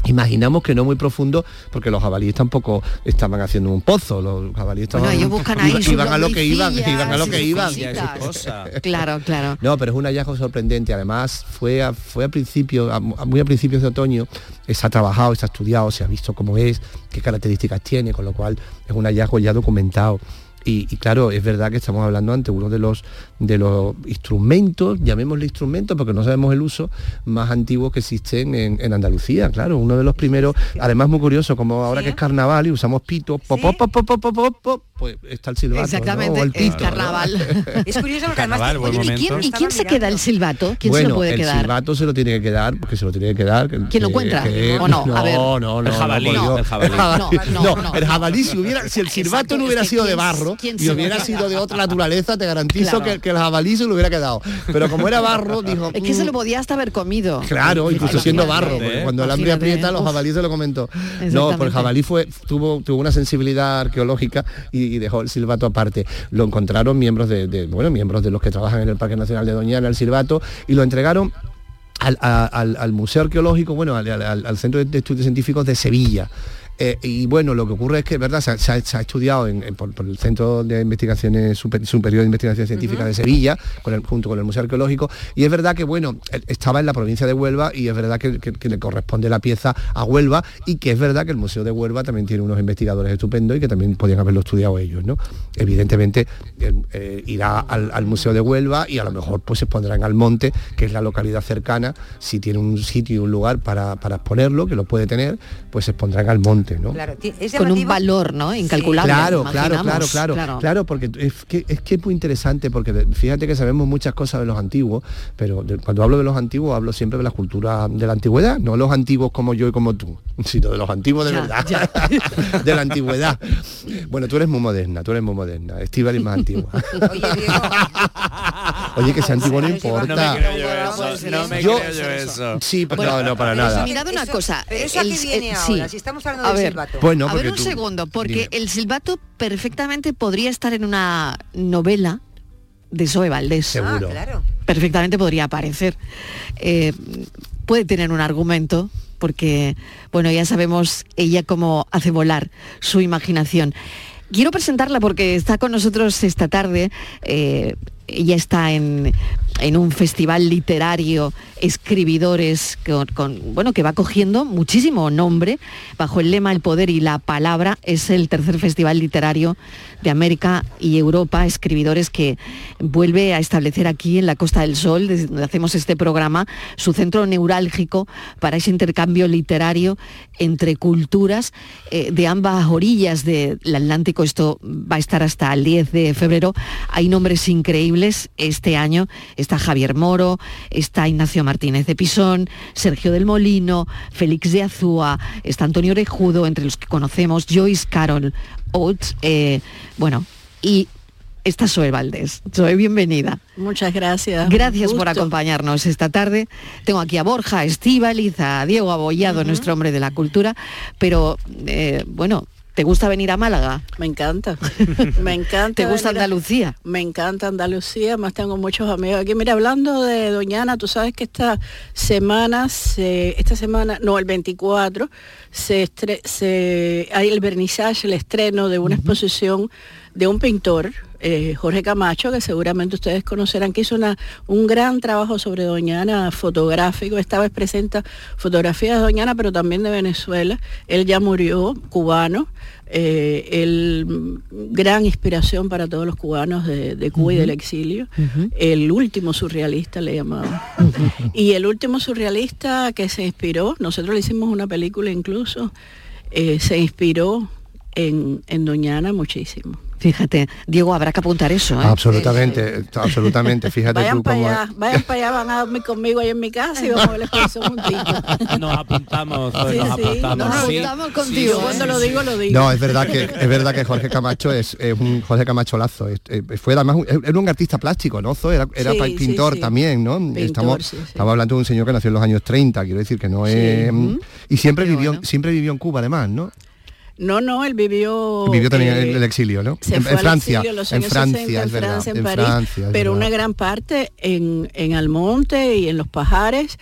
Imaginamos que no muy profundo, porque los jabalíes tampoco estaban haciendo un pozo, los jabalíes estaban, Bueno, ellos buscan ahí iban, a lo que iban, [LAUGHS] iban a lo que iban. [LAUGHS] Claro, claro. No, pero es un hallazgo sorprendente. Además, fue a, fue a principio, a- a muy a principios de otoño, eh, se ha trabajado, se ha estudiado, se ha visto cómo es, qué características tiene, con lo cual es un hallazgo ya documentado. Y, y claro, es verdad que estamos hablando ante uno de los de los instrumentos, llamémosle instrumentos porque no sabemos el uso, más antiguos que existen en, en Andalucía, claro, uno de los primeros, además muy curioso, como ahora que es carnaval y usamos pito, pop, pop, pop, pop, pop, pop, pop, pues está el silbato, ¿no? Exactamente, O el es pito, ¿no? carnaval. [LAUGHS] Es curioso porque además... Carnaval, buen Oye, ¿y quién, momento. y quién se queda el silbato? ¿Quién bueno, se lo puede el quedar? silbato se lo tiene que quedar, porque se lo tiene que quedar. que- ¿Quién lo encuentra? que- ¿O no? A ver. No, no, no. El jabalí, no, el jabalí. No, no, No, no, el no. jabalí, si, hubiera, si el silbato Exacto, no hubiera sido de ¿quién- barro quién y hubiera sido de otra naturaleza, te garantizo Claro. que, que el jabalí se lo hubiera quedado. Pero como era barro, [LAUGHS] dijo... Es que se "Mm, lo podía hasta haber comido. Claro, incluso siendo barro, porque cuando el hambre aprieta, los jabalíes se lo comentó. No, pues el jabalí fue, tuvo, tuvo una sensibilidad arqueológica y, y dejó el silbato aparte. Lo encontraron miembros de, de- bueno, miembros de los que trabajan en el Parque Nacional de Doñana, el silbato, y lo entregaron al, a- al- al Museo Arqueológico, bueno, al, al- al Centro de Estudios Científicos de Sevilla. Eh, y bueno, lo que ocurre es que, ¿verdad? Se ha, se ha- se ha estudiado en- en- por, por el Centro de Investigaciones Super- Superior de Investigación Científica de Sevilla, con el, junto con el Museo Arqueológico, y es verdad que, bueno, él estaba en la provincia de Huelva y es verdad que, que- que le corresponde la pieza a Huelva y que es verdad que el Museo de Huelva también tiene unos investigadores estupendos y que también podían haberlo estudiado ellos, ¿no? Evidentemente eh, eh, irá al, al Museo de Huelva y a lo mejor pues se pondrá en Almonte, que es la localidad cercana, si tiene un sitio y un lugar para, para exponerlo, que lo puede tener, pues se pondrá en Claro, es Con un valor, ¿no? Incalculable. Claro, claro, claro, imaginamos. claro, claro, porque es que, es que es muy interesante, porque fíjate que sabemos muchas cosas de los antiguos, pero de- cuando hablo de los antiguos hablo siempre de la cultura de la antigüedad, no los antiguos como yo y como tú, [LAUGHS] sino de los antiguos de Ya, verdad, [LAUGHS] de la antigüedad. Bueno, tú eres muy moderna, tú eres muy moderna, Estíbal es más antigua. Oye, que sea antiguo no importa. No me creo yo eso, no me Yo- creo yo eso. Sí, pero Bueno, no, no, para nada. Mirad una cosa. eso a el- qué viene el- ahora, sí. si estamos hablando A del ver, silbato. Pues no, a ver un tú- segundo, porque dime. el silbato perfectamente podría estar en una novela de Zoe Valdés. Seguro. Ah, claro. Perfectamente podría aparecer. Eh, puede tener un argumento, porque, bueno, ya sabemos ella cómo hace volar su imaginación. Quiero presentarla porque está con nosotros esta tarde. eh, ella está en, en un festival literario, escribidores, bueno, que va cogiendo muchísimo nombre bajo el lema El poder y la palabra. Es el tercer festival literario de América y Europa, escribidores que vuelve a establecer aquí en la Costa del Sol, desde donde hacemos este programa, su centro neurálgico para ese intercambio literario entre culturas eh, de ambas orillas del Atlántico. Esto va a estar hasta el 10 de febrero. Hay nombres increíbles. Este año está Javier Moro, está Ignacio Martínez de Pisón, Sergio del Molino, Félix de Azúa, está Antonio Orejudo, entre los que conocemos, Joyce Carol Oates, eh, bueno, y está Zoe Valdés. Zoe, bienvenida. Muchas gracias. Gracias por acompañarnos esta tarde. Tengo aquí a Borja, a Estíbaliz, a Diego Abollado, nuestro hombre de la cultura, pero eh, bueno, ¿te gusta venir a Málaga? Me encanta. [LAUGHS] Me encanta. ¿Te gusta a- Andalucía? Me encanta Andalucía, más tengo muchos amigos aquí. Mira, hablando de Doñana, tú sabes que esta semana, se- esta semana, no, el 24, se, estre- se hay el vernizaje, el estreno de una exposición de un pintor, eh, Jorge Camacho, que seguramente ustedes conocerán, que hizo una, un gran trabajo sobre Doñana fotográfico. Esta vez presenta fotografías de Doñana, pero también de Venezuela. Él ya murió, cubano. eh, mm, gran inspiración para todos los cubanos de, de Cuba y del exilio. El último surrealista le llamaban. Y el último surrealista que se inspiró, nosotros le hicimos una película incluso, eh, se inspiró en, en Doñana muchísimo. Fíjate, Diego, habrá que apuntar eso. ¿eh? Absolutamente, absolutamente. Fíjate Vayan tú para cómo... allá, vayan para allá, van a dormir conmigo ahí en mi casa y vamos a ver [LAUGHS] juntitos. Nos apuntamos, Sí, nos sí, apuntamos. nos sí. apuntamos contigo. Cuando lo digo, lo digo. No, es verdad que es verdad que Jorge Camacho es, es un Jorge Camacho Lazo. es- fue además un- era un artista plástico, ¿no? Era, era Sí, pa- sí, pintor sí. también, ¿no? Pintor, estamos, sí, sí. estamos hablando de un señor que nació en los años 30, quiero decir que no es. Ujú. Y siempre vivió, siempre vivió en Cuba además, ¿no? No, no, él vivió... vivió también eh, en el exilio, ¿no? se en, fue en al Francia, exilio en los en años Francia, 60, es en verdad, Francia, en en París, Francia, es pero verdad. una gran parte en, en Almonte y en Los Pajares.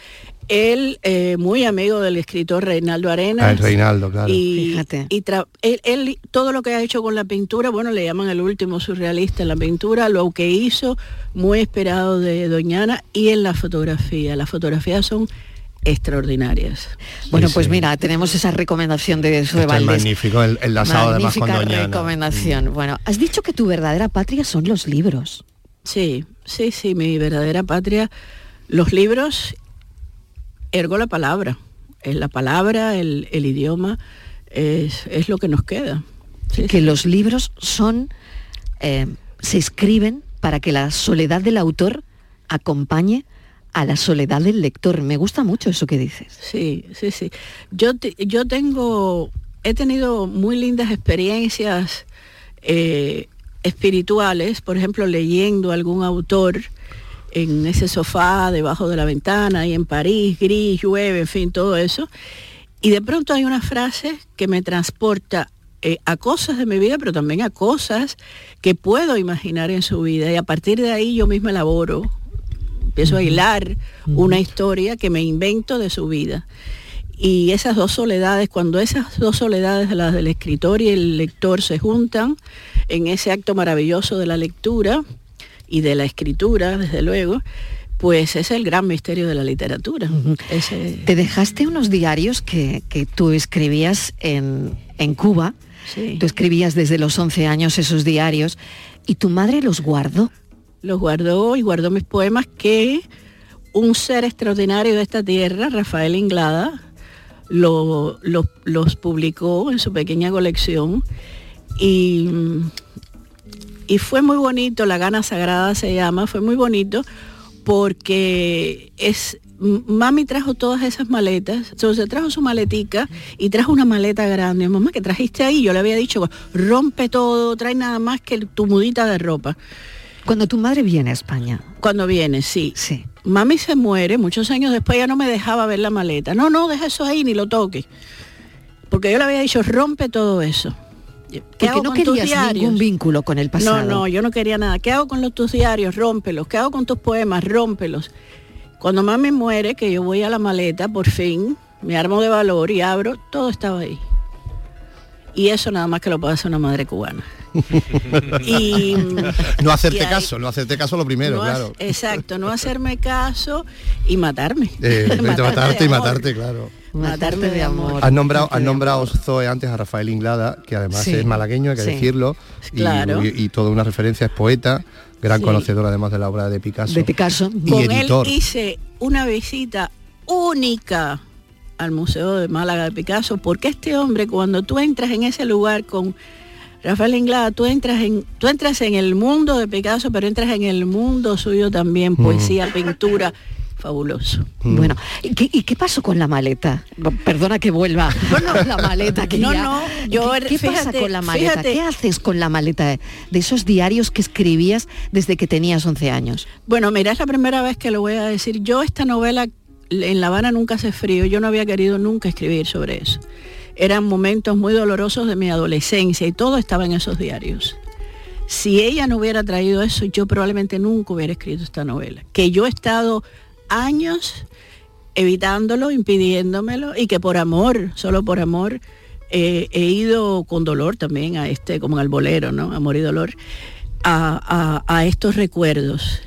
Él, eh, muy amigo del escritor Reinaldo Arenas. Ah, el Reinaldo, claro. Y, Fíjate. y tra- él, él todo lo que ha hecho con la pintura, bueno, le llaman el último surrealista en la pintura, lo que hizo, muy esperado de Doñana, y en la fotografía. Las fotografías son extraordinarias. Bueno, pues mira, tenemos esa recomendación de Sue es Valdés. magnífico, el, enlazado además con Magnífica recomendación. Bueno, has dicho que tu verdadera patria son los libros. Sí, sí, sí, mi verdadera patria. Los libros, ergo la palabra. Es la palabra, el, el idioma, es, es lo que nos queda. que los libros son, eh, se escriben para que la soledad del autor acompañe a la soledad del lector. Me gusta mucho eso que dices. Sí, sí, sí. Yo, yo tengo, he tenido muy lindas experiencias eh, espirituales, por ejemplo, leyendo algún autor en ese sofá debajo de la ventana y en París, gris, llueve, en fin, todo eso. Y de pronto hay una frase que me transporta eh, a cosas de mi vida, pero también a cosas que puedo imaginar en su vida. Y a partir de ahí yo misma elaboro, empiezo a hilar una historia que me invento de su vida. Y esas dos soledades, cuando esas dos soledades, las del escritor y el lector, se juntan en ese acto maravilloso de la lectura y de la escritura, desde luego, pues es el gran misterio de la literatura. Ese- Te dejaste unos diarios que, que tú escribías en, en Cuba. Tú escribías desde los 11 años esos diarios y tu madre los guardó. Los guardó y guardó mis poemas que un ser extraordinario de esta tierra, Rafael Inglada, lo- lo- los publicó en su pequeña colección y, y fue muy bonito, La Gana Sagrada se llama, fue muy bonito porque es mami trajo todas esas maletas, entonces trajo su maletica y trajo una maleta grande. Mamá, ¿qué trajiste ahí? Yo le había dicho, rompe todo, trae nada más que tu mudita de ropa. Cuando tu madre viene a España. Cuando viene, sí. Sí. Mami se muere, muchos años después ya no me dejaba ver la maleta. No, no, deja eso ahí, ni lo toque. Porque yo le había dicho, rompe todo eso. ¿Qué Porque hago no con querías ningún vínculo con el pasado. No, no, yo no quería nada. ¿Qué hago con los, tus diarios? Rómpelos. ¿Qué hago con tus poemas? Rómpelos. Cuando mami muere, que yo voy a la maleta, por fin, me armo de valor y abro, todo estaba ahí. Y eso nada más que lo puede hacer una madre cubana. [LAUGHS] y, No hacerte y caso, no hacerte caso lo primero, no claro. exacto, no hacerme caso y matarme. Eh, [LAUGHS] Matarte matarte y matarte, claro. Matarme de amor. Has nombrado, has nombrado Zoe antes a Rafael Inglada, que además Sí. es malagueño, hay que Sí. decirlo, y, Claro. y- y toda una referencia, es poeta, gran Sí. conocedor además de la obra de Picasso. De Picasso. Y Con editor. él hice una visita única al Museo de Málaga de Picasso, porque este hombre, cuando tú entras en ese lugar con Rafael Inglada, tú entras en, tú entras en el mundo de Picasso, pero entras en el mundo suyo también, Mm. poesía, pintura, fabuloso. Bueno, ¿y qué, y qué pasó con la maleta? Perdona que vuelva. [LAUGHS] la maleta que No, ya- no, yo, ¿Qué, qué pasa con la maleta? fíjate. ¿Qué haces con la maleta de esos diarios que escribías desde que tenías 11 años? Bueno, mira, es la primera vez que lo voy a decir. Yo esta novela, en La Habana nunca hace frío, yo no había querido nunca escribir sobre eso. Eran momentos muy dolorosos de mi adolescencia y todo estaba en esos diarios. Si ella no hubiera traído eso, yo probablemente nunca hubiera escrito esta novela. Que yo he estado años evitándolo, impidiéndomelo y que por amor, solo por amor, eh, he ido con dolor también a este, como al bolero, ¿no? Amor y dolor, a, a- estos recuerdos.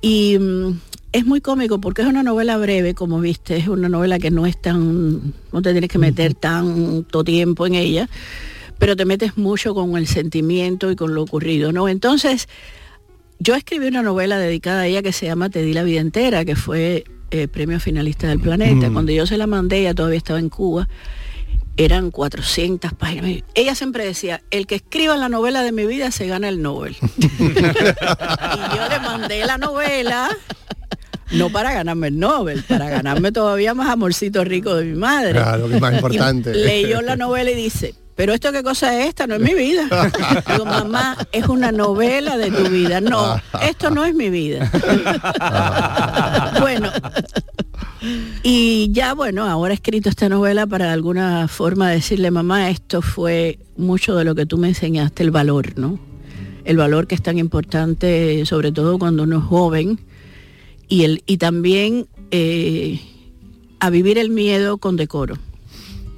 Y mm, es muy cómico porque es una novela breve, como viste, es una novela que no es tan, no te tienes que meter tanto tiempo en ella, pero te metes mucho con el sentimiento y con lo ocurrido, ¿no? Entonces, yo escribí una novela dedicada a ella que se llama Te di la vida entera, que fue eh, premio finalista del planeta. Mm. Cuando yo se la mandé, ella todavía estaba en Cuba, eran 400 páginas. Ella siempre decía, el que escriba la novela de mi vida se gana el Nobel. [LAUGHS] y yo le mandé la novela, no para ganarme el Nobel, para ganarme todavía más amorcito rico de mi madre. Claro, que es más Y importante. leyó la novela y dice, pero esto qué cosa es esta, no es mi vida. [LAUGHS] Digo, mamá, es una novela de tu vida. No, esto no es mi vida. bueno, y ya bueno, ahora he escrito esta novela para de alguna forma decirle, mamá, esto fue mucho de lo que tú me enseñaste, el valor, ¿no? El valor que es tan importante, sobre todo cuando uno es joven, y, el, y también eh, a vivir el miedo con decoro.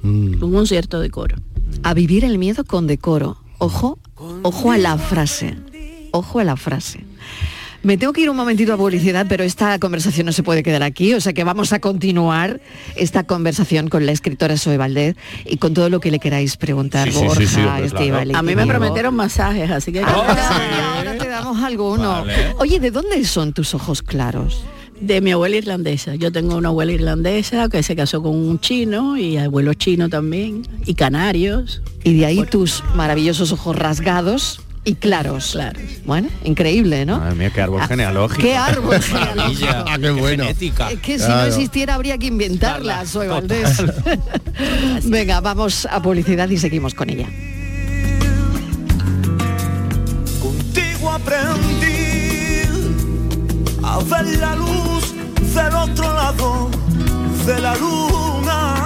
Con un cierto decoro. A vivir el miedo con decoro. Ojo, ojo a la frase. Ojo a la frase. Me tengo que ir un momentito a publicidad, pero esta conversación no se puede quedar aquí, o sea que vamos a continuar esta conversación con la escritora Zoe Valdez y con todo lo que le queráis preguntar, Sí, sí, sí, Borja, sí, hombre, A mí me prometieron masajes, así que... Ahora te damos alguno. Oye, ¿de dónde son tus ojos claros? De mi abuela irlandesa. Yo tengo una abuela irlandesa que se casó con un chino y abuelo chino también, y canarios. Y de ahí tus maravillosos ojos rasgados y claros. Claros. Bueno, increíble, ¿no? Madre mía, qué árbol genealógico. qué árbol. Ah, qué bueno. Genética. Es que si no existiera habría que inventarla, soy Valdés. [LAUGHS] Venga, vamos a publicidad y seguimos con ella. Contigo aprendí a ver la luz del otro lado de la luna.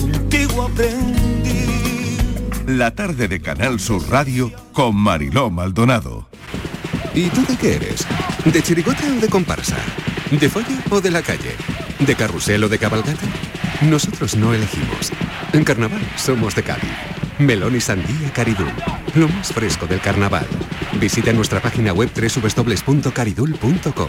Contigo aprendí. La tarde de Canal Sur Radio con Mariló Maldonado. ¿Y tú de qué eres? ¿De chirigota o de comparsa? ¿De folla o de la calle? ¿De carrusel o de cabalgata? Nosotros no elegimos. En carnaval somos de Cádiz. Melón y sandía Caridul. Lo más fresco del carnaval. Visita nuestra página web www.caridul.com.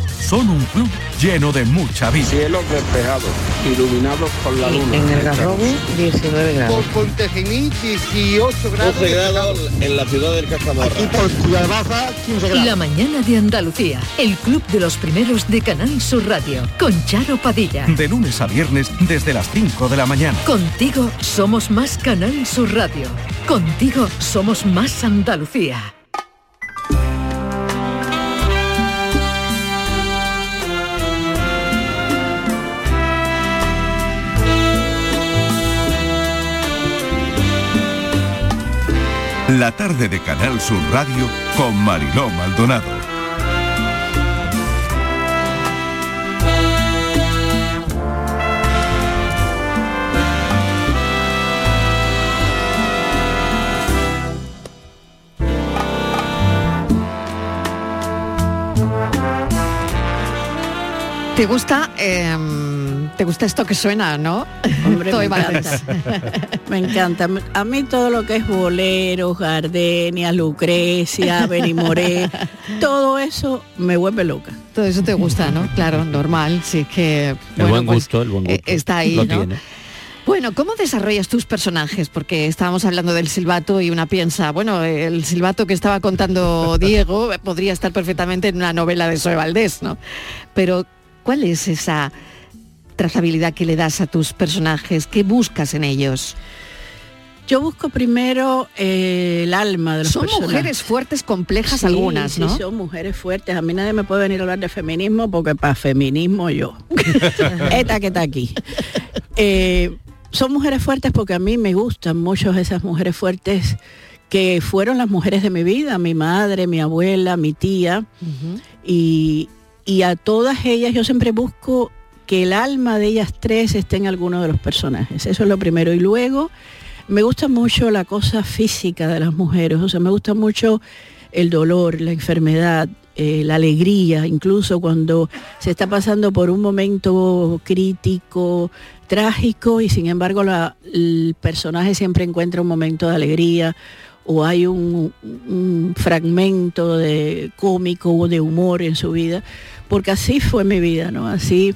Son un club lleno de mucha vida. Cielos despejados, iluminados por la luna. En el Garrobo, 19 grados. Por Pontejimí, 18 grados. 12 grados en la ciudad del Castamarra. Aquí por Ciudad Baja, 15 grados. La mañana de Andalucía, el club de los primeros de Canal Sur Radio, con Charo Padilla. De lunes a viernes desde las 5 de la mañana. Contigo somos más Canal Sur Radio. Contigo somos más Andalucía. La tarde de Canal Sur Radio con Mariló Maldonado. ¿Te gusta, em, te gusta esto que suena, no? Hombre, [LAUGHS] me encanta. [LAUGHS] me encanta. A mí todo lo que es boleros, gardenia, Lucrecia, Benimoré, [LAUGHS] todo eso me vuelve loca. Todo eso te gusta, ¿no? Claro, normal, sí que... El bueno, buen pues, gusto, el buen eh, gusto. está ahí, Lo ¿no? tiene. Bueno, ¿cómo desarrollas tus personajes? Porque estábamos hablando del silbato y una piensa, bueno, el silbato que estaba contando Diego podría estar perfectamente en una novela de Zoe Valdés, ¿no? Pero, ¿cuál es esa trazabilidad que le das a tus personajes? ¿Qué buscas en ellos? Yo busco primero eh, el alma de los Son personajes. mujeres fuertes, complejas Sí, algunas, sí, ¿no? son mujeres fuertes. A mí nadie me puede venir a hablar de feminismo porque para feminismo yo. [LAUGHS] Esta que está aquí. Eh, son mujeres fuertes porque a mí me gustan mucho esas mujeres fuertes que fueron las mujeres de mi vida, mi madre, mi abuela, mi tía. y, y a todas ellas yo siempre busco que el alma de ellas tres esté en alguno de los personajes. Eso es lo primero. Y luego me gusta mucho la cosa física de las mujeres, o sea, me gusta mucho el dolor, la enfermedad, eh, la alegría, incluso cuando se está pasando por un momento crítico, trágico, y sin embargo la- el personaje siempre encuentra un momento de alegría o hay un, un fragmento de cómico o de humor en su vida, porque así fue mi vida, ¿no? Así,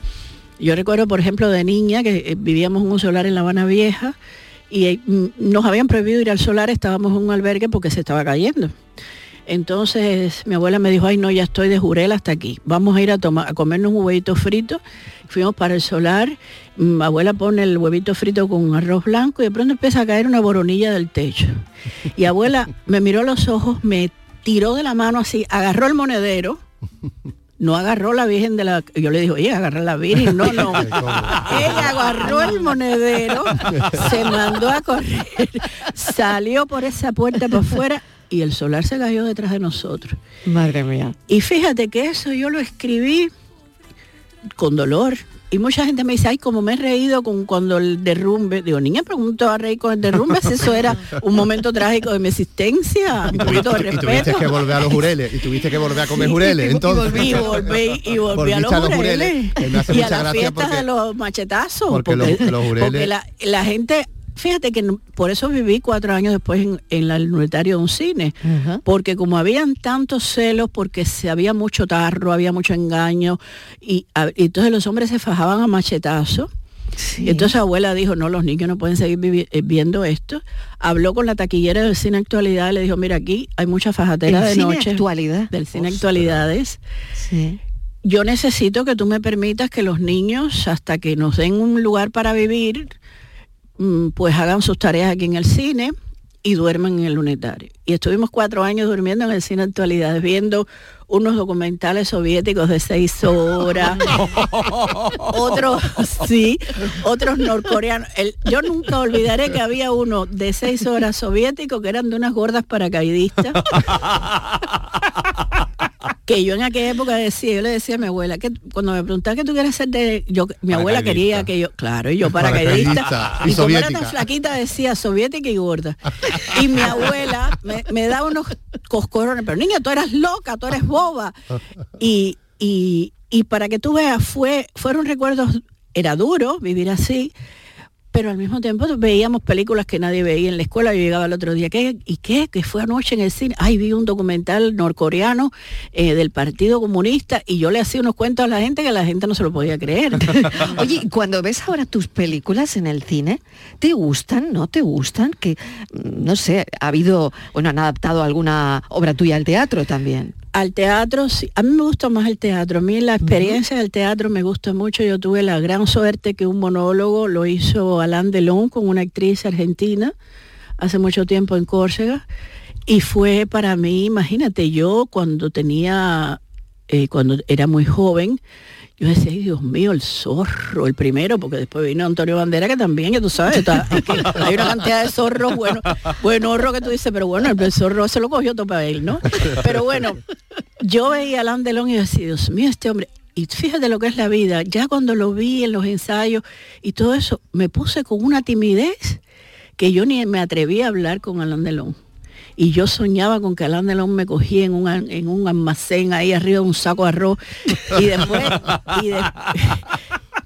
yo recuerdo, por ejemplo, de niña que eh, vivíamos en un solar en La Habana Vieja y eh, mm, nos habían prohibido ir al solar, estábamos en un albergue porque se estaba cayendo. Entonces mi abuela me dijo, ay no, ya estoy de jurel hasta aquí. Vamos a ir a, tomar, a comernos un huevito frito. Fuimos para el solar. Mi abuela pone el huevito frito con arroz blanco y de pronto empieza a caer una boronilla del techo. Y abuela me miró a los ojos, me tiró de la mano así, agarró el monedero. No agarró la Virgen de la... Yo le dije, oye, agarra la Virgen. No, no. [LAUGHS] Ella agarró el monedero, se mandó a correr, salió por esa puerta para afuera y el solar se cayó detrás de nosotros. Madre mía. Y fíjate que eso yo lo escribí con dolor. Y mucha gente me dice, ay, como me he reído con cuando el derrumbe. Digo, niña, pregunto a reír con el derrumbe, si eso era un momento trágico de mi existencia. Un poquito de Y tuviste respeto. que volver a los jureles y tuviste que volver a comer jureles. Entonces, y volví, y volví a los jureles. jureles, y a mucha la gracia fiesta porque- de los machetazos. porque los- los jureles- porque la, la gente, fíjate que no- por eso viví cuatro años después en, en la- el unitario de un cine. Porque como habían tantos celos, porque se había mucho tarro, había mucho engaño, y, a- y entonces los hombres se fajaban a machetazos. Y entonces abuela dijo, no, los niños no pueden seguir eh, viendo esto. Habló con la taquillera del cine actualidad, le dijo, mira, aquí hay mucha fajatera ¿El de cine noche. actualidad? Del cine actualidades. Yo necesito que tú me permitas que los niños, hasta que nos den un lugar para vivir, pues hagan sus tareas aquí en el cine y duerman en el unitario. Y estuvimos cuatro años durmiendo en el cine actualidades, viendo unos documentales soviéticos de seis horas, [LAUGHS] otros, sí, otros norcoreanos. El- yo nunca olvidaré que había uno de seis horas soviético que eran de unas gordas paracaidistas [LAUGHS] que yo en aquella época decía, yo le decía a mi abuela, que cuando me preguntaba qué tú quieres ser de yo, mi abuela quería que yo, claro, y yo paracaidista, y, y como era tan flaquita decía soviética y gorda. Y mi abuela me, me daba unos coscorrones, pero niña, tú eras loca, tú eres boba. Y, y, y para que tú veas, fue, fueron recuerdos, era duro vivir así, pero al mismo tiempo veíamos películas que nadie veía en la escuela. Yo llegaba el otro día, ¿qué? ¿Y qué? Que fue anoche en el cine. Ay, vi un documental norcoreano eh, del Partido Comunista y yo le hacía unos cuentos a la gente que la gente no se lo podía creer. [LAUGHS] Oye, cuando ves ahora tus películas en el cine, ¿te gustan? ¿No te gustan? Que, mm, no sé, ha habido, bueno, han adaptado alguna obra tuya al teatro también. Al teatro, sí. a mí me gusta más el teatro. A mí la experiencia del teatro me gusta mucho. Yo tuve la gran suerte que un monólogo lo hizo Alain Delon con una actriz argentina hace mucho tiempo en Córcega. Y fue para mí, imagínate, yo cuando tenía, eh, cuando era muy joven, yo decía, Dios mío, el zorro, el primero, porque después vino Antonio Bandera, que también, ya tú sabes, hay una cantidad de zorros, bueno, bueno, que tú dices, pero bueno, el zorro se lo cogió todo para él, ¿no? Pero bueno, yo veía a Alain Delon y decía, Dios mío, este hombre, y fíjate lo que es la vida, ya cuando lo vi en los ensayos y todo eso, me puse con una timidez que yo ni me atreví a hablar con Alain Delon. Y yo soñaba con que Alain Delon me cogía en un, en un almacén ahí arriba de un saco de arroz. Y después, y,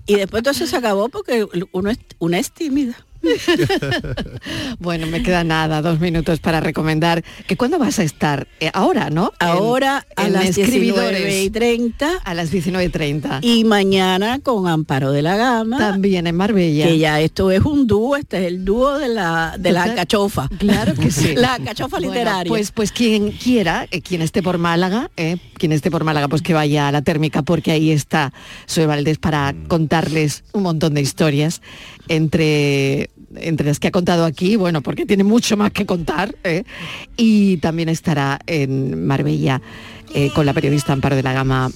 [LAUGHS] y después todo eso se acabó porque uno es, una es tímida. [LAUGHS] Bueno, me queda nada, dos minutos para recomendar. que ¿Cuándo vas a estar? Eh, ahora, ¿no? En- Ahora a en las 19 Escribidores. y 30. A las 19.30. Y mañana con Amparo de la Gama. También en Marbella. Que ya esto es un dúo, este es el dúo de la, de la cachofa. Claro que sí. [LAUGHS] La cachofa Bueno, literaria. pues, pues quien quiera, eh, quien esté por Málaga, eh, quien esté por Málaga, pues que vaya a la térmica, porque ahí está Soy Valdés para contarles un montón de historias entre entre las que ha contado aquí, bueno, porque tiene mucho más que contar, eh, y también estará en Marbella eh, con la periodista Amparo de la Gama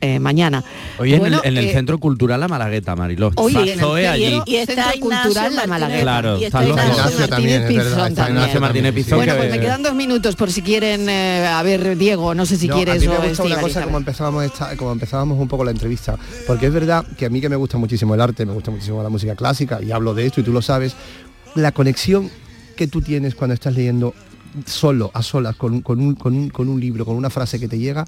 eh, mañana. Bueno, en el, en el eh, Centro Cultural La Malagueta, Mariló. Hoy Está en el centro- allí. y está Centro Cultural La Malagueta. Claro, y están está los Ignacio también, es Martínez verdad, Pinzón está también. Ignacio Martínez Pinzón, Bueno, pues me quedan dos minutos por si quieren, eh, a ver, Diego, no sé si No, quieres a mí me una cosa como empezábamos esta- como empezábamos un poco la entrevista, porque es verdad que a mí que me gusta muchísimo el arte, me gusta muchísimo la música clásica y hablo de esto y tú lo sabes, la conexión que tú tienes cuando estás leyendo solo, a solas, con un, con un- con un libro, con una frase que te llega,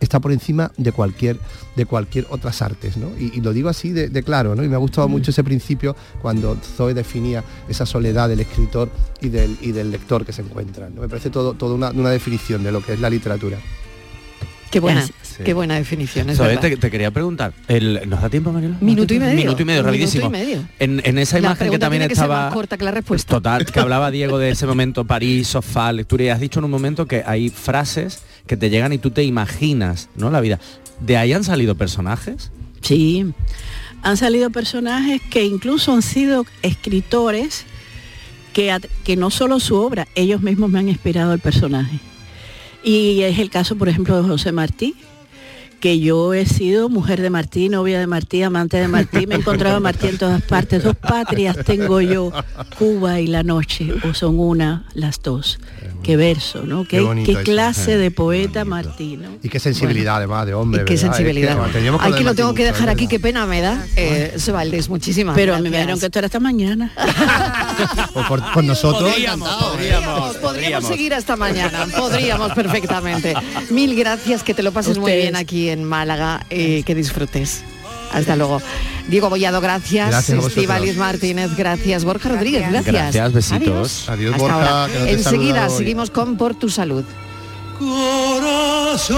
está por encima de cualquier de cualquier otras artes, ¿no? Y, y lo digo así de, de claro, ¿no? Y me ha gustado mucho ese principio cuando Zoe definía esa soledad del escritor y del, y del lector que se encuentran. ¿no? Me parece todo, toda una, una definición de lo que es la literatura. Qué buena, qué buena definición, es te, te quería preguntar, el- ¿nos da tiempo, Mariela? Minuto y medio. Minuto y medio, rapidísimo. minuto y medio. En, en esa La imagen que también tiene que ser estaba... más corta que la respuesta. Total, que hablaba Diego de ese momento, París, sofá, lectura, y has dicho en un momento que hay frases que te llegan y tú te imaginas, ¿no? La vida. ¿De ahí han salido personajes? Sí, han salido personajes que incluso han sido escritores que, que no solo su obra, ellos mismos me han inspirado el personaje. Y es el caso, por ejemplo, de José Martí, que yo he sido mujer de Martí, novia de Martí, amante de Martí, me he encontrado a Martí en todas partes. Dos patrias tengo yo, Cuba y la noche, o son una, las dos. Qué verso, ¿no? Qué Qué, qué eso. clase de poeta Martí, ¿no? Y qué sensibilidad además de hombre. Qué ¿verdad? Es sensibilidad. que de lo tengo que dejar aquí, qué pena me da. Eh, Sebaldés, muchísimas Pero mí me gracias. dijeron que esto era esta mañana. [LAUGHS] O por, por nosotros. Podríamos, podríamos seguir hasta mañana, podríamos perfectamente. [LAUGHS] Mil gracias, que te lo pases muy bien aquí en Málaga y que disfrutes. Hasta luego. Diego Bollado, gracias. Gracias Martínez, gracias. Borja Rodríguez, gracias. Gracias, besitos. Adiós. Adiós, Hasta Borja, ahora. que no te he Enseguida seguimos con Por tu Salud. Corazón.